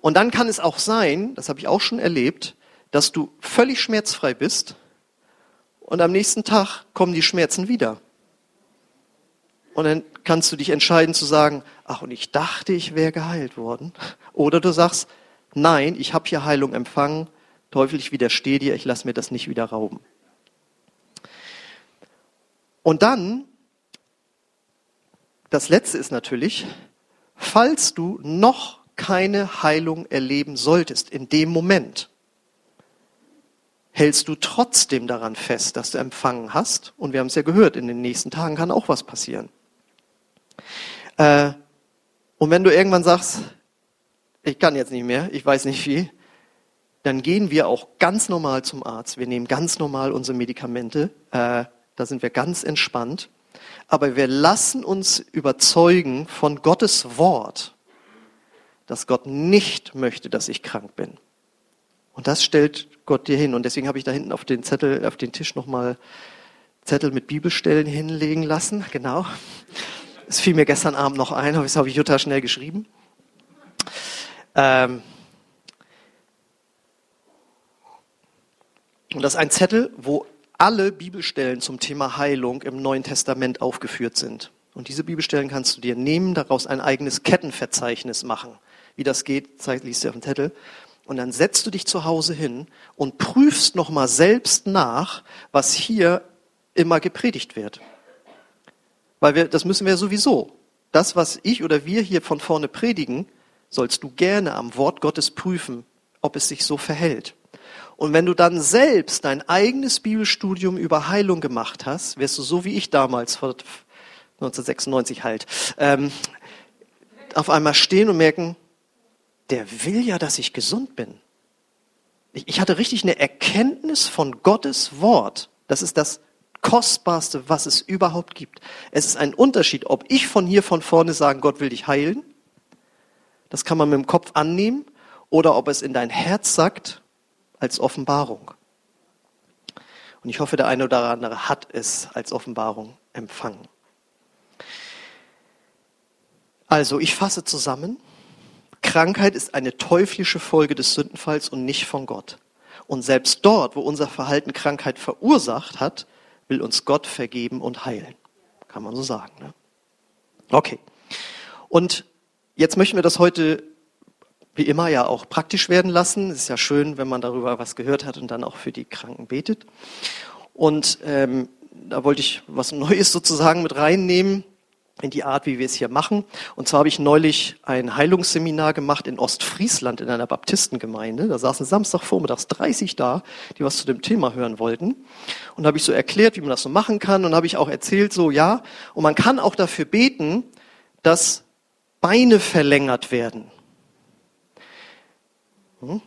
Und dann kann es auch sein, das habe ich auch schon erlebt, dass du völlig schmerzfrei bist und am nächsten Tag kommen die Schmerzen wieder. Und dann kannst du dich entscheiden zu sagen, ach, und ich dachte, ich wäre geheilt worden. Oder du sagst, nein, ich habe hier Heilung empfangen, Teufel, ich widerstehe dir, ich lasse mir das nicht wieder rauben. Und dann, das Letzte ist natürlich, falls du noch keine Heilung erleben solltest in dem Moment, hältst du trotzdem daran fest, dass du empfangen hast. Und wir haben es ja gehört, in den nächsten Tagen kann auch was passieren. Äh, und wenn du irgendwann sagst, ich kann jetzt nicht mehr, ich weiß nicht wie, dann gehen wir auch ganz normal zum Arzt. Wir nehmen ganz normal unsere Medikamente. Äh, da sind wir ganz entspannt. Aber wir lassen uns überzeugen von Gottes Wort, dass Gott nicht möchte, dass ich krank bin. Und das stellt Gott dir hin. Und deswegen habe ich da hinten auf den Zettel, auf den Tisch nochmal Zettel mit Bibelstellen hinlegen lassen. Genau. Es fiel mir gestern Abend noch ein, das habe ich Jutta schnell geschrieben. Ähm und das ist ein Zettel, wo alle Bibelstellen zum Thema Heilung im Neuen Testament aufgeführt sind. Und diese Bibelstellen kannst du dir nehmen, daraus ein eigenes Kettenverzeichnis machen. Wie das geht, liest du auf dem Zettel. Und dann setzt du dich zu Hause hin und prüfst nochmal selbst nach, was hier immer gepredigt wird. Weil wir, das müssen wir sowieso. Das, was ich oder wir hier von vorne predigen, sollst du gerne am Wort Gottes prüfen, ob es sich so verhält. Und wenn du dann selbst dein eigenes Bibelstudium über Heilung gemacht hast, wirst du so wie ich damals vor 1996 halt, ähm, auf einmal stehen und merken, der will ja, dass ich gesund bin. Ich, ich hatte richtig eine Erkenntnis von Gottes Wort. Das ist das Kostbarste, was es überhaupt gibt. Es ist ein Unterschied, ob ich von hier von vorne sage, Gott will dich heilen. Das kann man mit dem Kopf annehmen. Oder ob es in dein Herz sagt, als Offenbarung. Und ich hoffe, der eine oder andere hat es als Offenbarung empfangen. Also, ich fasse zusammen. Krankheit ist eine teuflische Folge des Sündenfalls und nicht von Gott. Und selbst dort, wo unser Verhalten Krankheit verursacht hat, will uns Gott vergeben und heilen. Kann man so sagen. Ne? Okay. Und jetzt möchten wir das heute wie immer ja auch praktisch werden lassen. Es ist ja schön, wenn man darüber was gehört hat und dann auch für die Kranken betet. Und ähm, da wollte ich was Neues sozusagen mit reinnehmen in die Art, wie wir es hier machen. Und zwar habe ich neulich ein Heilungsseminar gemacht in Ostfriesland in einer Baptistengemeinde. Da saßen Samstagvormittags 30 da, die was zu dem Thema hören wollten. Und da habe ich so erklärt, wie man das so machen kann. Und habe ich auch erzählt, so ja, und man kann auch dafür beten, dass Beine verlängert werden. Hm?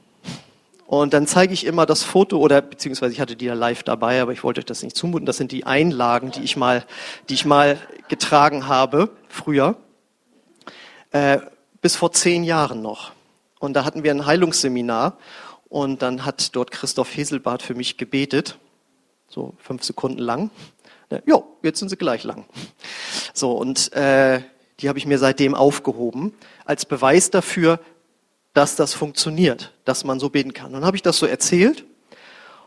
Und dann zeige ich immer das Foto oder beziehungsweise ich hatte die ja live dabei, aber ich wollte euch das nicht zumuten. Das sind die Einlagen, die ich mal, die ich mal getragen habe früher, äh, bis vor zehn Jahren noch. Und da hatten wir ein Heilungsseminar und dann hat dort Christoph Heselbart für mich gebetet, so fünf Sekunden lang. Ja, jetzt sind sie gleich lang. So und äh, die habe ich mir seitdem aufgehoben als Beweis dafür, dass das funktioniert, dass man so beten kann. dann habe ich das so erzählt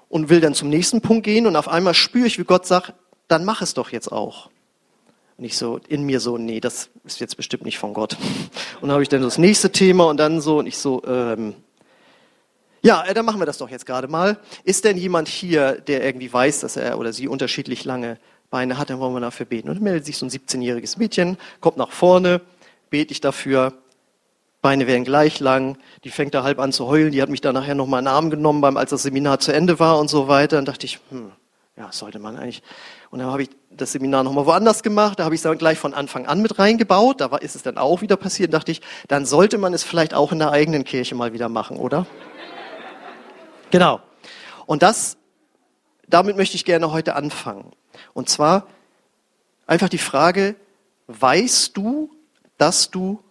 und will dann zum nächsten Punkt gehen und auf einmal spüre ich, wie Gott sagt, dann mach es doch jetzt auch. Und ich so in mir so, nee, das ist jetzt bestimmt nicht von Gott. Und dann habe ich dann das nächste Thema und dann so und ich so, ähm, ja, äh, dann machen wir das doch jetzt gerade mal. Ist denn jemand hier, der irgendwie weiß, dass er oder sie unterschiedlich lange Beine hat, dann wollen wir dafür beten. Und dann meldet sich so ein 17-jähriges Mädchen, kommt nach vorne, bete ich dafür, Beine werden gleich lang, die fängt da halb an zu heulen, die hat mich dann nachher nochmal in den Arm genommen, beim, als das Seminar zu Ende war und so weiter. Dann dachte ich, hm, ja, sollte man eigentlich. Und dann habe ich das Seminar nochmal woanders gemacht, da habe ich es dann gleich von Anfang an mit reingebaut, da war, ist es dann auch wieder passiert, dachte ich, dann sollte man es vielleicht auch in der eigenen Kirche mal wieder machen, oder? genau. Und das, damit möchte ich gerne heute anfangen. Und zwar einfach die Frage, weißt du, dass du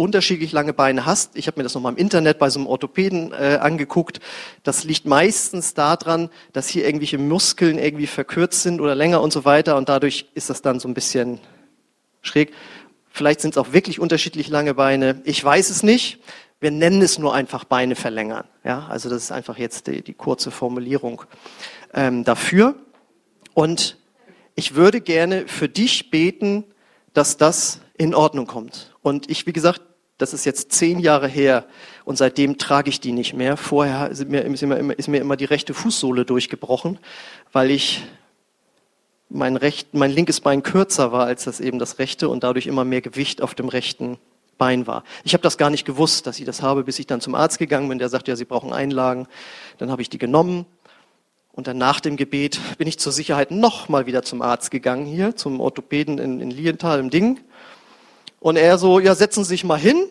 unterschiedlich lange Beine hast, ich habe mir das nochmal im Internet bei so einem Orthopäden äh, angeguckt, das liegt meistens daran, dass hier irgendwelche Muskeln irgendwie verkürzt sind oder länger und so weiter und dadurch ist das dann so ein bisschen schräg. Vielleicht sind es auch wirklich unterschiedlich lange Beine. Ich weiß es nicht. Wir nennen es nur einfach Beine verlängern. Ja, also das ist einfach jetzt die, die kurze Formulierung ähm, dafür. Und ich würde gerne für dich beten, dass das in Ordnung kommt. Und ich, wie gesagt, das ist jetzt zehn Jahre her und seitdem trage ich die nicht mehr. Vorher ist mir, ist mir, ist mir immer die rechte Fußsohle durchgebrochen, weil ich mein, recht, mein linkes Bein kürzer war als das eben das rechte und dadurch immer mehr Gewicht auf dem rechten Bein war. Ich habe das gar nicht gewusst, dass ich das habe, bis ich dann zum Arzt gegangen bin. Der sagte, ja, Sie brauchen Einlagen. Dann habe ich die genommen und dann nach dem Gebet bin ich zur Sicherheit noch mal wieder zum Arzt gegangen hier, zum Orthopäden in, in Lienthal im Ding. Und er so, ja, setzen Sie sich mal hin,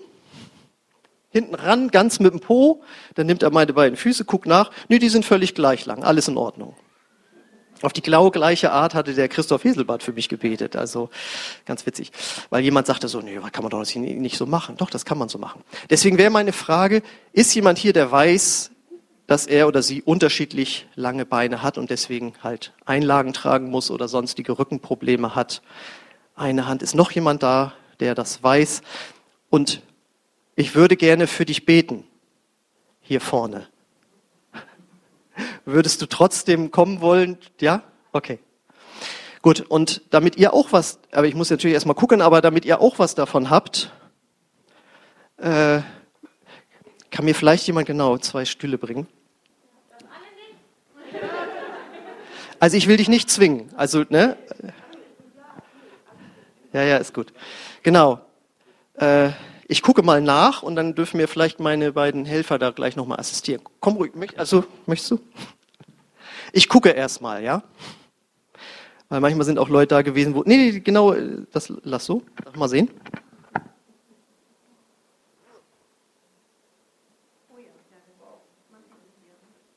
hinten ran, ganz mit dem Po. Dann nimmt er meine beiden Füße, guckt nach. Nee, die sind völlig gleich lang, alles in Ordnung. Auf die genau gleiche Art hatte der Christoph Heselbart für mich gebetet. Also ganz witzig. Weil jemand sagte so, nee, kann man doch nicht so machen. Doch, das kann man so machen. Deswegen wäre meine Frage, ist jemand hier, der weiß, dass er oder sie unterschiedlich lange Beine hat und deswegen halt Einlagen tragen muss oder sonstige Rückenprobleme hat? Eine Hand. Ist noch jemand da, der das weiß? Und ich würde gerne für dich beten. Hier vorne. Würdest du trotzdem kommen wollen? Ja? Okay. Gut, und damit ihr auch was, aber ich muss natürlich erstmal gucken, aber damit ihr auch was davon habt, äh, kann mir vielleicht jemand genau zwei Stühle bringen? Also ich will dich nicht zwingen. Also, ne? Ja, ja, ist gut. Genau. Äh, ich gucke mal nach und dann dürfen mir vielleicht meine beiden Helfer da gleich nochmal assistieren. Komm ruhig, also möchtest du? Ich gucke erstmal, ja? Weil manchmal sind auch Leute da gewesen, wo. Nee, nee, genau, das lass so. Mal sehen.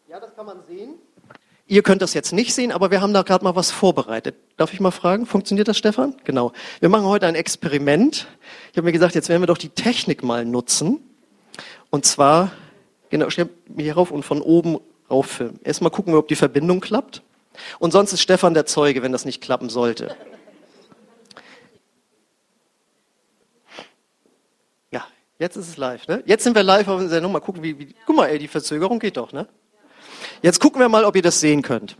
Ja, das kann man sehen. Ihr könnt das jetzt nicht sehen, aber wir haben da gerade mal was vorbereitet. Darf ich mal fragen, funktioniert das, Stefan? Genau. Wir machen heute ein Experiment. Ich habe mir gesagt, jetzt werden wir doch die Technik mal nutzen. Und zwar, genau, ich mir hier rauf und von oben rauf filmen. Erstmal gucken wir, ob die Verbindung klappt. Und sonst ist Stefan der Zeuge, wenn das nicht klappen sollte. Ja, jetzt ist es live, ne? Jetzt sind wir live auf der Sendung. Mal gucken, wie, wie guck mal, ey, die Verzögerung geht doch, ne? Jetzt gucken wir mal, ob ihr das sehen könnt.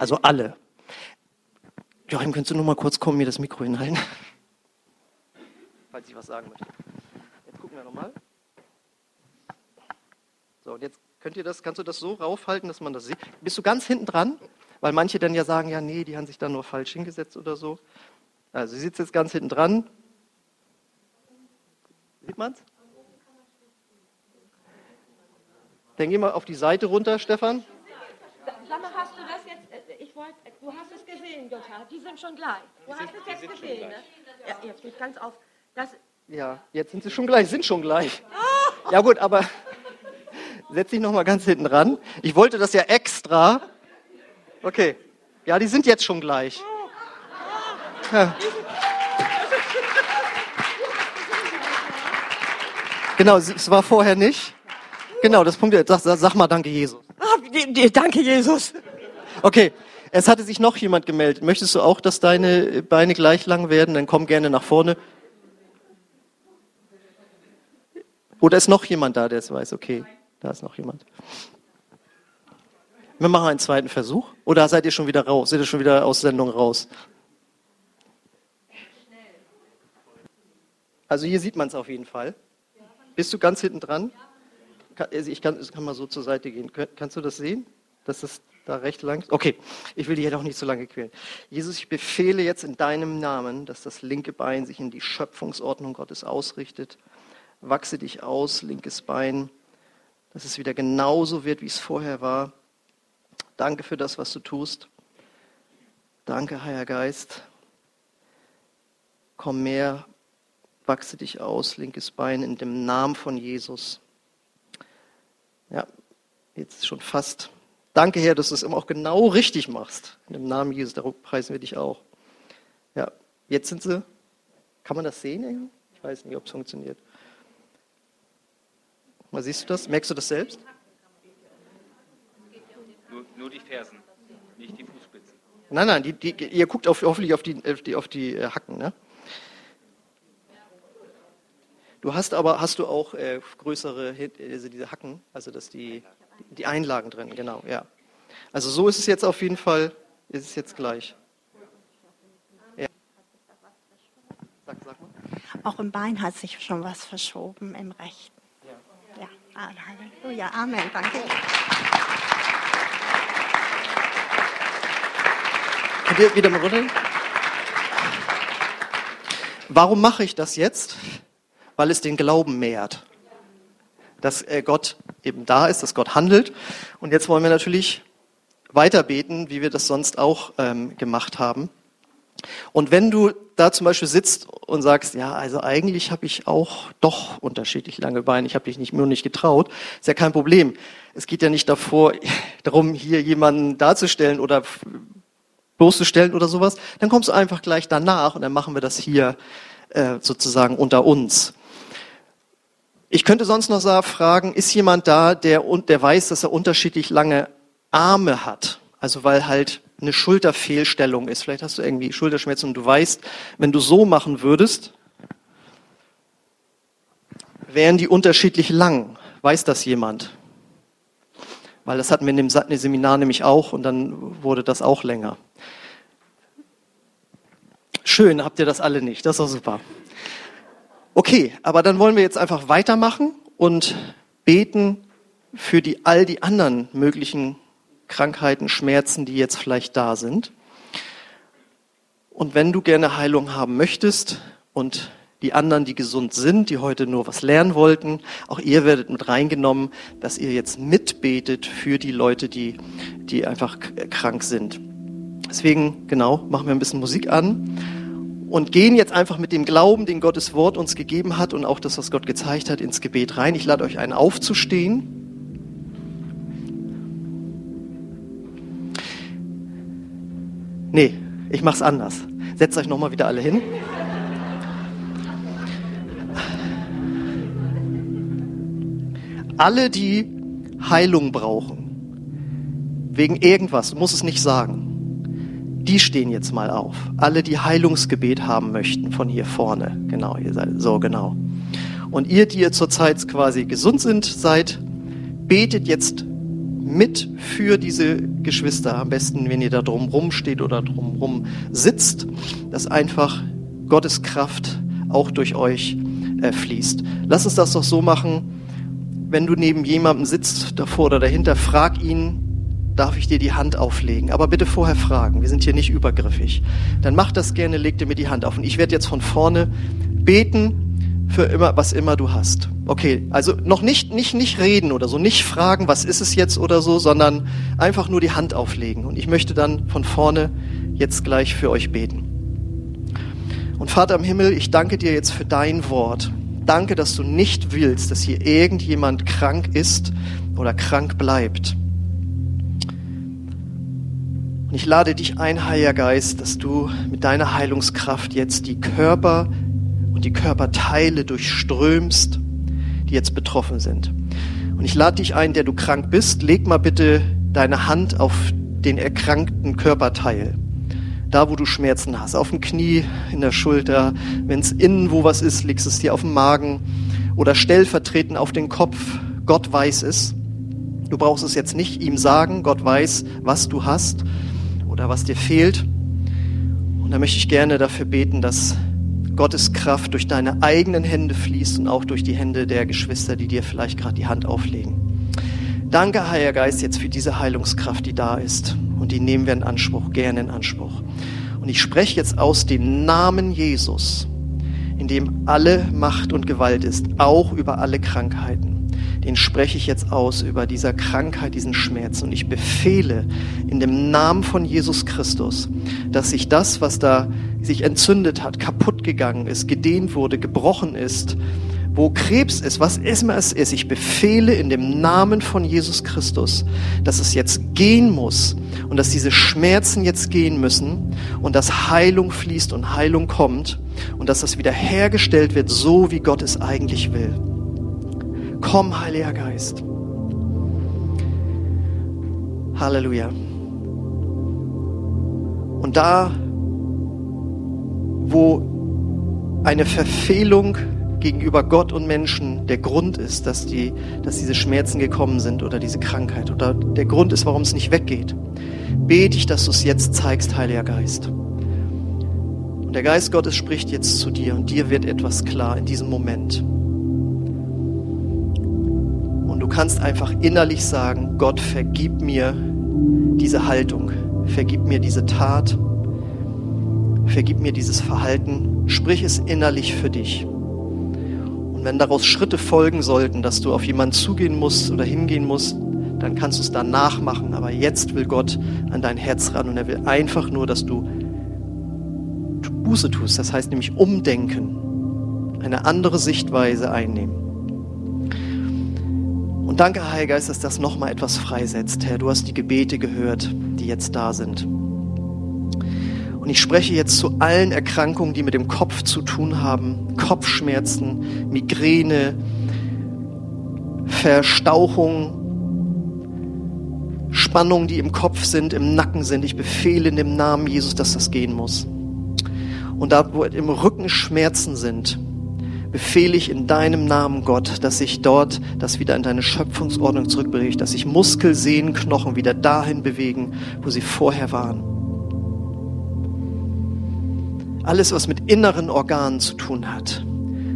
Also alle. Joachim, könntest du noch mal kurz kommen, mir das Mikro hinhalten? Falls ich was sagen möchte. Jetzt gucken wir nochmal. So, und jetzt könnt ihr das, kannst du das so raufhalten, dass man das sieht? Bist du ganz hinten dran? Weil manche dann ja sagen, ja, nee, die haben sich da nur falsch hingesetzt oder so. Also, sie sitzt jetzt ganz hinten dran. Sieht man's? Dann geh mal auf die Seite runter, Stefan. Sag mal, hast du das jetzt? Äh, ich wollte, du hast es gesehen, Jutta. Die sind schon gleich. Du hast es jetzt gesehen, ne? Ja, jetzt geht ganz auf. Das ja, jetzt sind sie schon gleich, sind schon gleich. Ja gut, aber setz dich noch mal ganz hinten ran. Ich wollte das ja extra. Okay. Ja, die sind jetzt schon gleich. Ja. Genau, es war vorher nicht. Genau, das Punkt. Sag, sag mal Danke, Jesus. Ah, danke, Jesus. Okay, es hatte sich noch jemand gemeldet. Möchtest du auch, dass deine Beine gleich lang werden? Dann komm gerne nach vorne. Oder ist noch jemand da, der es weiß? Okay, da ist noch jemand. Wir machen einen zweiten Versuch. Oder seid ihr schon wieder raus? Seid ihr schon wieder aus Sendung raus? Also hier sieht man es auf jeden Fall. Bist du ganz hinten dran? Also ich kann, ich kann mal so zur Seite gehen. Kannst du das sehen? Dass es da recht lang? Okay, ich will dich ja doch nicht so lange quälen. Jesus, ich befehle jetzt in deinem Namen, dass das linke Bein sich in die Schöpfungsordnung Gottes ausrichtet. Wachse dich aus, linkes Bein, dass es wieder genauso wird, wie es vorher war. Danke für das, was du tust. Danke, Heiliger Geist. Komm mehr, wachse dich aus, linkes Bein in dem Namen von Jesus. Jetzt schon fast. Danke, Herr, dass du es immer auch genau richtig machst. In dem Namen Jesus, darum preisen wir dich auch. Ja, jetzt sind sie. Kann man das sehen? Ich weiß nicht, ob es funktioniert. Mal siehst du das? Merkst du das selbst? Nur, nur die Fersen, nicht die Fußspitzen. Nein, nein, die, die, ihr guckt auf, hoffentlich auf die, auf die, auf die äh, Hacken, ne? Du hast aber, hast du auch äh, größere, also diese Hacken, also dass die, die Einlagen drin, genau, ja. Also so ist es jetzt auf jeden Fall, ist es jetzt gleich. Ja. Sag, sag. Auch im Bein hat sich schon was verschoben, im rechten. Ja, ja. Halleluja, Amen, danke. Könnt ihr wieder mal runter? Warum mache ich das jetzt? Weil es den Glauben mehrt. Dass äh, Gott eben da ist, dass Gott handelt. Und jetzt wollen wir natürlich weiter beten, wie wir das sonst auch ähm, gemacht haben. Und wenn du da zum Beispiel sitzt und sagst, ja, also eigentlich habe ich auch doch unterschiedlich lange Beine, ich habe dich nicht, nur nicht getraut, ist ja kein Problem. Es geht ja nicht davor, darum, hier jemanden darzustellen oder bloßzustellen oder sowas. Dann kommst du einfach gleich danach und dann machen wir das hier äh, sozusagen unter uns. Ich könnte sonst noch fragen, ist jemand da, der, der weiß, dass er unterschiedlich lange Arme hat? Also weil halt eine Schulterfehlstellung ist. Vielleicht hast du irgendwie Schulterschmerzen und du weißt, wenn du so machen würdest, wären die unterschiedlich lang. Weiß das jemand? Weil das hatten wir in dem Seminar nämlich auch und dann wurde das auch länger. Schön, habt ihr das alle nicht. Das ist auch super. Okay, aber dann wollen wir jetzt einfach weitermachen und beten für die, all die anderen möglichen Krankheiten, Schmerzen, die jetzt vielleicht da sind. Und wenn du gerne Heilung haben möchtest und die anderen, die gesund sind, die heute nur was lernen wollten, auch ihr werdet mit reingenommen, dass ihr jetzt mitbetet für die Leute, die, die einfach krank sind. Deswegen, genau, machen wir ein bisschen Musik an und gehen jetzt einfach mit dem Glauben, den Gottes Wort uns gegeben hat und auch das, was Gott gezeigt hat, ins Gebet rein. Ich lade euch ein, aufzustehen. Nee, ich mach's anders. Setzt euch nochmal wieder alle hin. Alle, die Heilung brauchen, wegen irgendwas, du musst es nicht sagen, die stehen jetzt mal auf. Alle, die Heilungsgebet haben möchten, von hier vorne. Genau, ihr seid, so genau. Und ihr, die ihr zurzeit quasi gesund sind, seid, betet jetzt mit für diese Geschwister. Am besten, wenn ihr da drumrum steht oder drumrum sitzt, dass einfach Gottes Kraft auch durch euch äh, fließt. Lass uns das doch so machen. Wenn du neben jemandem sitzt, davor oder dahinter, frag ihn, darf ich dir die Hand auflegen? Aber bitte vorher fragen. Wir sind hier nicht übergriffig. Dann mach das gerne, leg dir mir die Hand auf. Und ich werde jetzt von vorne beten für immer, was immer du hast. Okay, also noch nicht, nicht, nicht reden oder so, nicht fragen, was ist es jetzt oder so, sondern einfach nur die Hand auflegen. Und ich möchte dann von vorne jetzt gleich für euch beten. Und Vater im Himmel, ich danke dir jetzt für dein Wort. Danke, dass du nicht willst, dass hier irgendjemand krank ist oder krank bleibt. Und ich lade dich ein, Heiliger Geist, dass du mit deiner Heilungskraft jetzt die Körper und die Körperteile durchströmst, die jetzt betroffen sind. Und ich lade dich ein, der du krank bist, leg mal bitte deine Hand auf den erkrankten Körperteil. Da, wo du Schmerzen hast, auf dem Knie, in der Schulter, wenn es innen wo was ist, legst es dir auf den Magen oder stellvertretend auf den Kopf. Gott weiß es. Du brauchst es jetzt nicht ihm sagen. Gott weiß, was du hast oder was dir fehlt. Und da möchte ich gerne dafür beten, dass Gottes Kraft durch deine eigenen Hände fließt und auch durch die Hände der Geschwister, die dir vielleicht gerade die Hand auflegen. Danke, Heiliger Geist, jetzt für diese Heilungskraft, die da ist. Und die nehmen wir in Anspruch, gerne in Anspruch. Und ich spreche jetzt aus dem Namen Jesus, in dem alle Macht und Gewalt ist, auch über alle Krankheiten den spreche ich jetzt aus über dieser Krankheit, diesen Schmerz. Und ich befehle in dem Namen von Jesus Christus, dass sich das, was da sich entzündet hat, kaputt gegangen ist, gedehnt wurde, gebrochen ist, wo Krebs ist, was immer es ist, ich befehle in dem Namen von Jesus Christus, dass es jetzt gehen muss und dass diese Schmerzen jetzt gehen müssen und dass Heilung fließt und Heilung kommt und dass das wieder hergestellt wird, so wie Gott es eigentlich will. Komm, Heiliger Geist. Halleluja. Und da, wo eine Verfehlung gegenüber Gott und Menschen der Grund ist, dass, die, dass diese Schmerzen gekommen sind oder diese Krankheit oder der Grund ist, warum es nicht weggeht, bete ich, dass du es jetzt zeigst, Heiliger Geist. Und der Geist Gottes spricht jetzt zu dir und dir wird etwas klar in diesem Moment. Kannst einfach innerlich sagen, Gott, vergib mir diese Haltung, vergib mir diese Tat, vergib mir dieses Verhalten, sprich es innerlich für dich. Und wenn daraus Schritte folgen sollten, dass du auf jemanden zugehen musst oder hingehen musst, dann kannst du es danach machen. Aber jetzt will Gott an dein Herz ran und er will einfach nur, dass du Buße tust. Das heißt nämlich umdenken, eine andere Sichtweise einnehmen. Danke, Heiliger Geist, dass das nochmal etwas freisetzt. Herr, du hast die Gebete gehört, die jetzt da sind. Und ich spreche jetzt zu allen Erkrankungen, die mit dem Kopf zu tun haben. Kopfschmerzen, Migräne, Verstauchung, Spannungen, die im Kopf sind, im Nacken sind. Ich befehle in dem Namen Jesus, dass das gehen muss. Und da, wo im Rücken Schmerzen sind, befehle ich in deinem Namen, Gott, dass sich dort das wieder in deine Schöpfungsordnung zurückbewegt, dass sich Muskel, Sehnen, Knochen wieder dahin bewegen, wo sie vorher waren. Alles, was mit inneren Organen zu tun hat,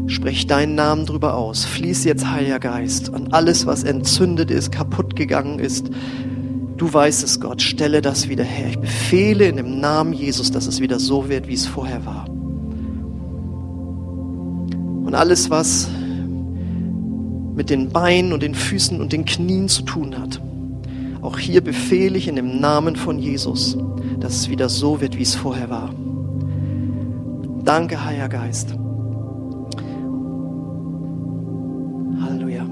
sprich deinen Namen drüber aus. Fließ jetzt, Heiliger Geist, an alles, was entzündet ist, kaputt gegangen ist. Du weißt es, Gott, stelle das wieder her. Ich befehle in dem Namen Jesus, dass es wieder so wird, wie es vorher war. Und alles, was mit den Beinen und den Füßen und den Knien zu tun hat, auch hier befehle ich in dem Namen von Jesus, dass es wieder so wird, wie es vorher war. Danke, Heiliger Geist. Halleluja.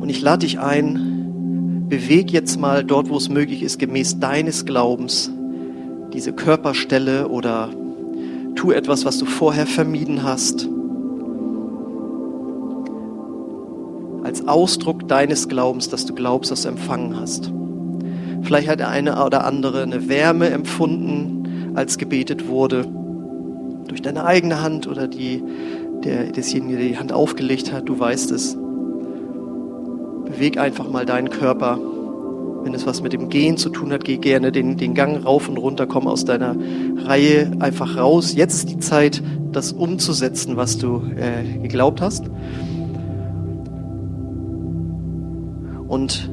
Und ich lade dich ein, beweg jetzt mal dort, wo es möglich ist, gemäß deines Glaubens, diese Körperstelle oder tu etwas, was du vorher vermieden hast. Als Ausdruck deines Glaubens, dass du glaubst, dass du empfangen hast. Vielleicht hat der eine oder andere eine Wärme empfunden, als gebetet wurde. Durch deine eigene Hand oder die, der, desjenige, der die Hand aufgelegt hat. Du weißt es. Beweg einfach mal deinen Körper. Wenn es was mit dem Gehen zu tun hat, geh gerne den, den Gang rauf und runter, komm aus deiner Reihe einfach raus. Jetzt ist die Zeit, das umzusetzen, was du äh, geglaubt hast. Und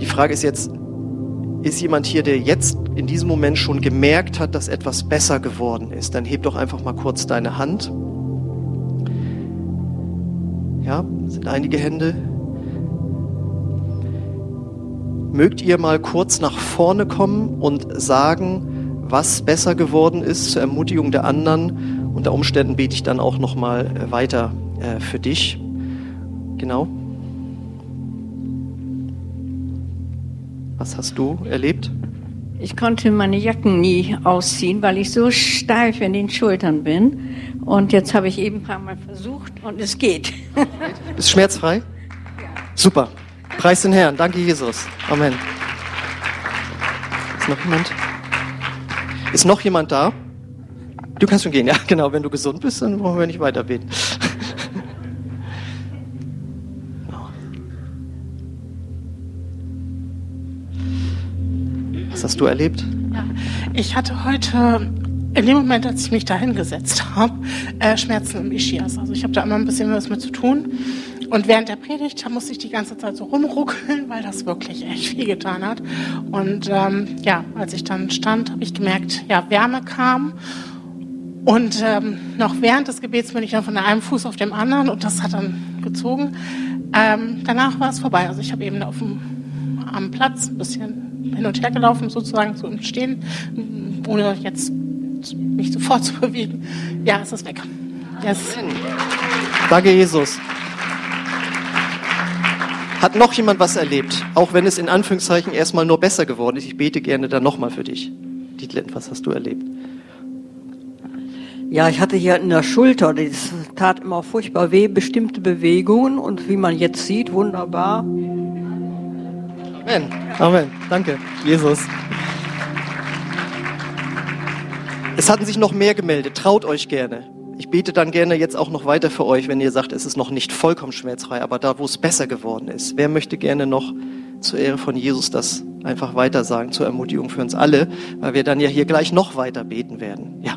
die Frage ist jetzt, ist jemand hier, der jetzt in diesem Moment schon gemerkt hat, dass etwas besser geworden ist? Dann heb doch einfach mal kurz deine Hand. Ja, sind einige Hände. Mögt ihr mal kurz nach vorne kommen und sagen, was besser geworden ist zur Ermutigung der anderen? Unter Umständen bete ich dann auch noch mal äh, weiter äh, für dich. Genau. Was hast du erlebt? Ich konnte meine Jacken nie ausziehen, weil ich so steif in den Schultern bin. Und jetzt habe ich eben ein paar Mal versucht und es geht. Bist schmerzfrei? Ja. Super. Preis den Herrn. Danke, Jesus. Amen. Ist noch jemand? Ist noch jemand da? Du kannst schon gehen, ja, genau. Wenn du gesund bist, dann brauchen wir nicht weiter beten. Was hast du erlebt? Ja, ich hatte heute in dem Moment, als ich mich da hingesetzt habe, äh, Schmerzen im Ischias. Also ich habe da immer ein bisschen was mit zu tun. Und während der Predigt da musste ich die ganze Zeit so rumruckeln, weil das wirklich echt viel getan hat. Und ähm, ja, als ich dann stand, habe ich gemerkt, ja, Wärme kam. Und ähm, noch während des Gebets bin ich dann von einem Fuß auf dem anderen und das hat dann gezogen. Ähm, danach war es vorbei. Also ich habe eben auf dem, am Platz ein bisschen hin und her gelaufen, sozusagen so im Stehen, ohne jetzt mich sofort zu bewegen. Ja, es ist weg. Yes. Danke, Jesus. Hat noch jemand was erlebt? Auch wenn es in Anführungszeichen erstmal nur besser geworden ist. Ich bete gerne dann nochmal für dich. Dietlen, was hast du erlebt? Ja, ich hatte hier in der Schulter, das tat immer furchtbar weh, bestimmte Bewegungen und wie man jetzt sieht, wunderbar. Amen. Amen. Danke, Jesus. Es hatten sich noch mehr gemeldet. Traut euch gerne. Ich bete dann gerne jetzt auch noch weiter für euch, wenn ihr sagt, es ist noch nicht vollkommen schmerzfrei, aber da, wo es besser geworden ist. Wer möchte gerne noch zur Ehre von Jesus das einfach weiter sagen, zur Ermutigung für uns alle, weil wir dann ja hier gleich noch weiter beten werden. Ja.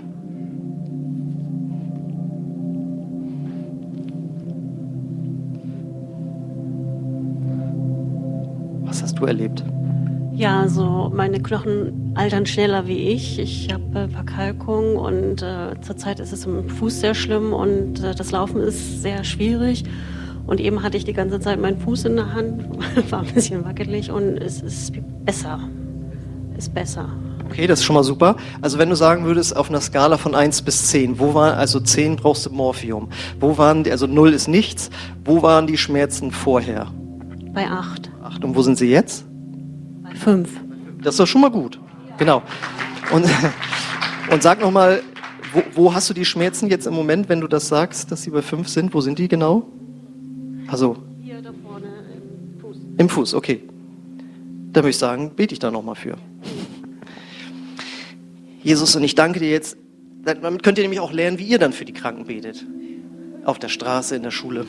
Was hast du erlebt? Ja, also meine Knochen altern schneller wie ich. Ich habe äh, Verkalkung und äh, zurzeit ist es im Fuß sehr schlimm und äh, das Laufen ist sehr schwierig. Und eben hatte ich die ganze Zeit meinen Fuß in der Hand, war ein bisschen wackelig und es ist besser. Ist besser. Okay, das ist schon mal super. Also wenn du sagen würdest, auf einer Skala von 1 bis 10, wo war, also 10 brauchst du Morphium. Wo waren die, also 0 ist nichts, wo waren die Schmerzen vorher? Bei 8. 8. Und wo sind sie jetzt? 5. Das ist doch schon mal gut. Genau. Und, und sag nochmal, wo, wo hast du die Schmerzen jetzt im Moment, wenn du das sagst, dass sie bei 5 sind? Wo sind die genau? Also. Hier da vorne im Fuß. Im Fuß, okay. Da würde ich sagen, bete ich da nochmal für. Jesus, und ich danke dir jetzt. Damit könnt ihr nämlich auch lernen, wie ihr dann für die Kranken betet. Auf der Straße, in der Schule.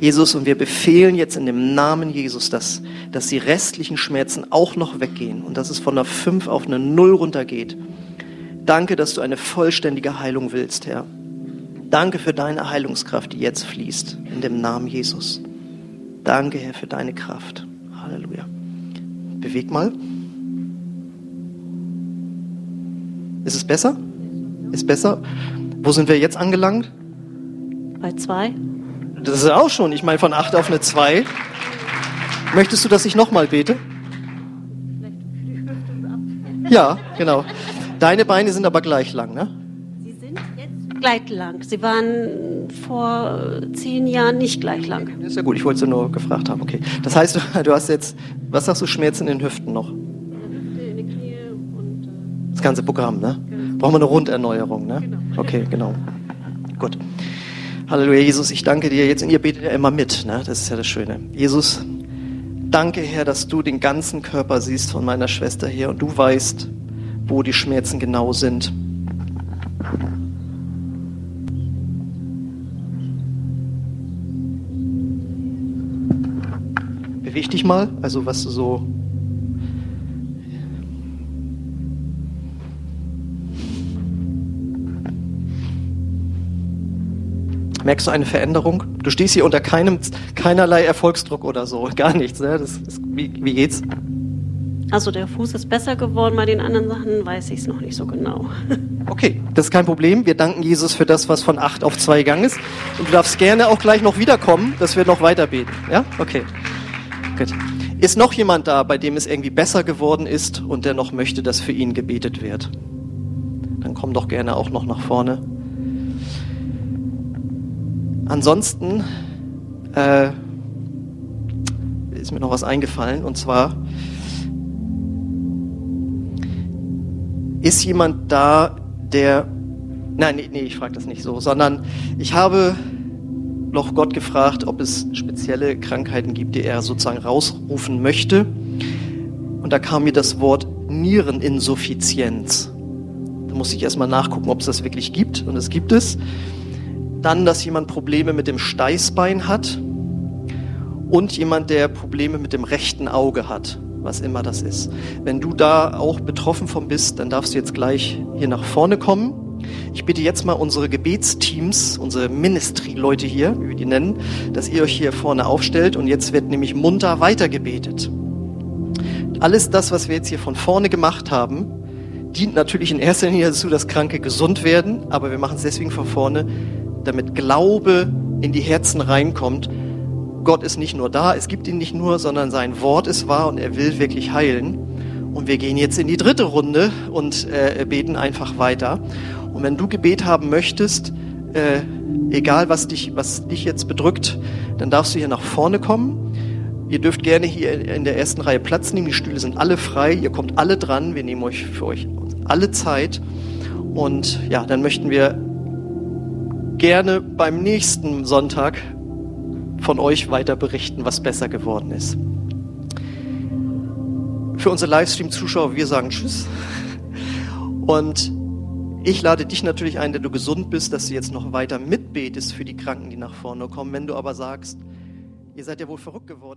Jesus, und wir befehlen jetzt in dem Namen Jesus, dass, dass die restlichen Schmerzen auch noch weggehen und dass es von einer 5 auf eine 0 runtergeht. Danke, dass du eine vollständige Heilung willst, Herr. Danke für deine Heilungskraft, die jetzt fließt, in dem Namen Jesus. Danke, Herr, für deine Kraft. Halleluja. Beweg mal. Ist es besser? Ist besser? Wo sind wir jetzt angelangt? Bei 2. Das ist auch schon, ich meine, von 8 auf eine 2. Möchtest du, dass ich nochmal bete? Ja, genau. Deine Beine sind aber gleich lang, ne? Sie sind jetzt gleich lang. Sie waren vor zehn Jahren nicht gleich lang. Ist ja gut, ich wollte es nur gefragt haben. Okay. Das heißt, du, hast jetzt, was sagst du, Schmerzen in den Hüften noch? In der Hüfte, in den Knie und. Äh, Das ganze Programm, ne? Brauchen wir eine Runderneuerung, ne? Okay, genau. Gut. Halleluja, Jesus, ich danke dir jetzt und ihr betet ja immer mit, ne? Das ist ja das Schöne. Jesus, danke, Herr, dass du den ganzen Körper siehst von meiner Schwester hier und du weißt, wo die Schmerzen genau sind. Beweg dich mal, also was du so Merkst du eine Veränderung? Du stehst hier unter keinem, keinerlei Erfolgsdruck oder so, gar nichts. Ne? Das ist, wie, wie geht's? Also der Fuß ist besser geworden, bei den anderen Sachen weiß ich es noch nicht so genau. Okay, das ist kein Problem. Wir danken Jesus für das, was von acht auf zwei gegangen ist. Und du darfst gerne auch gleich noch wiederkommen, dass wir noch weiter beten. Ja? Okay. Gut. Ist noch jemand da, bei dem es irgendwie besser geworden ist und der noch möchte, dass für ihn gebetet wird? Dann komm doch gerne auch noch nach vorne. Ansonsten äh, ist mir noch was eingefallen und zwar ist jemand da, der nein, nee, nee ich frage das nicht so, sondern ich habe noch Gott gefragt, ob es spezielle Krankheiten gibt, die er sozusagen rausrufen möchte. Und da kam mir das Wort Niereninsuffizienz. Da muss ich erstmal nachgucken, ob es das wirklich gibt. Und es gibt es. Dann, dass jemand Probleme mit dem Steißbein hat und jemand, der Probleme mit dem rechten Auge hat, was immer das ist. Wenn du da auch betroffen von bist, dann darfst du jetzt gleich hier nach vorne kommen. Ich bitte jetzt mal unsere Gebetsteams, unsere Ministry-Leute hier, wie wir die nennen, dass ihr euch hier vorne aufstellt und jetzt wird nämlich munter weitergebetet. Alles das, was wir jetzt hier von vorne gemacht haben, dient natürlich in erster Linie dazu, dass Kranke gesund werden, aber wir machen es deswegen von vorne, damit Glaube in die Herzen reinkommt. Gott ist nicht nur da, es gibt ihn nicht nur, sondern sein Wort ist wahr und er will wirklich heilen. Und wir gehen jetzt in die dritte Runde und äh, beten einfach weiter. Und wenn du Gebet haben möchtest, äh, egal was dich, was dich jetzt bedrückt, dann darfst du hier nach vorne kommen. Ihr dürft gerne hier in der ersten Reihe Platz nehmen. Die Stühle sind alle frei. Ihr kommt alle dran. Wir nehmen euch für euch alle Zeit. Und ja, dann möchten wir gerne beim nächsten Sonntag von euch weiter berichten, was besser geworden ist. Für unsere Livestream-Zuschauer, wir sagen Tschüss. Und ich lade dich natürlich ein, der du gesund bist, dass du jetzt noch weiter mitbetest für die Kranken, die nach vorne kommen. Wenn du aber sagst, ihr seid ja wohl verrückt geworden.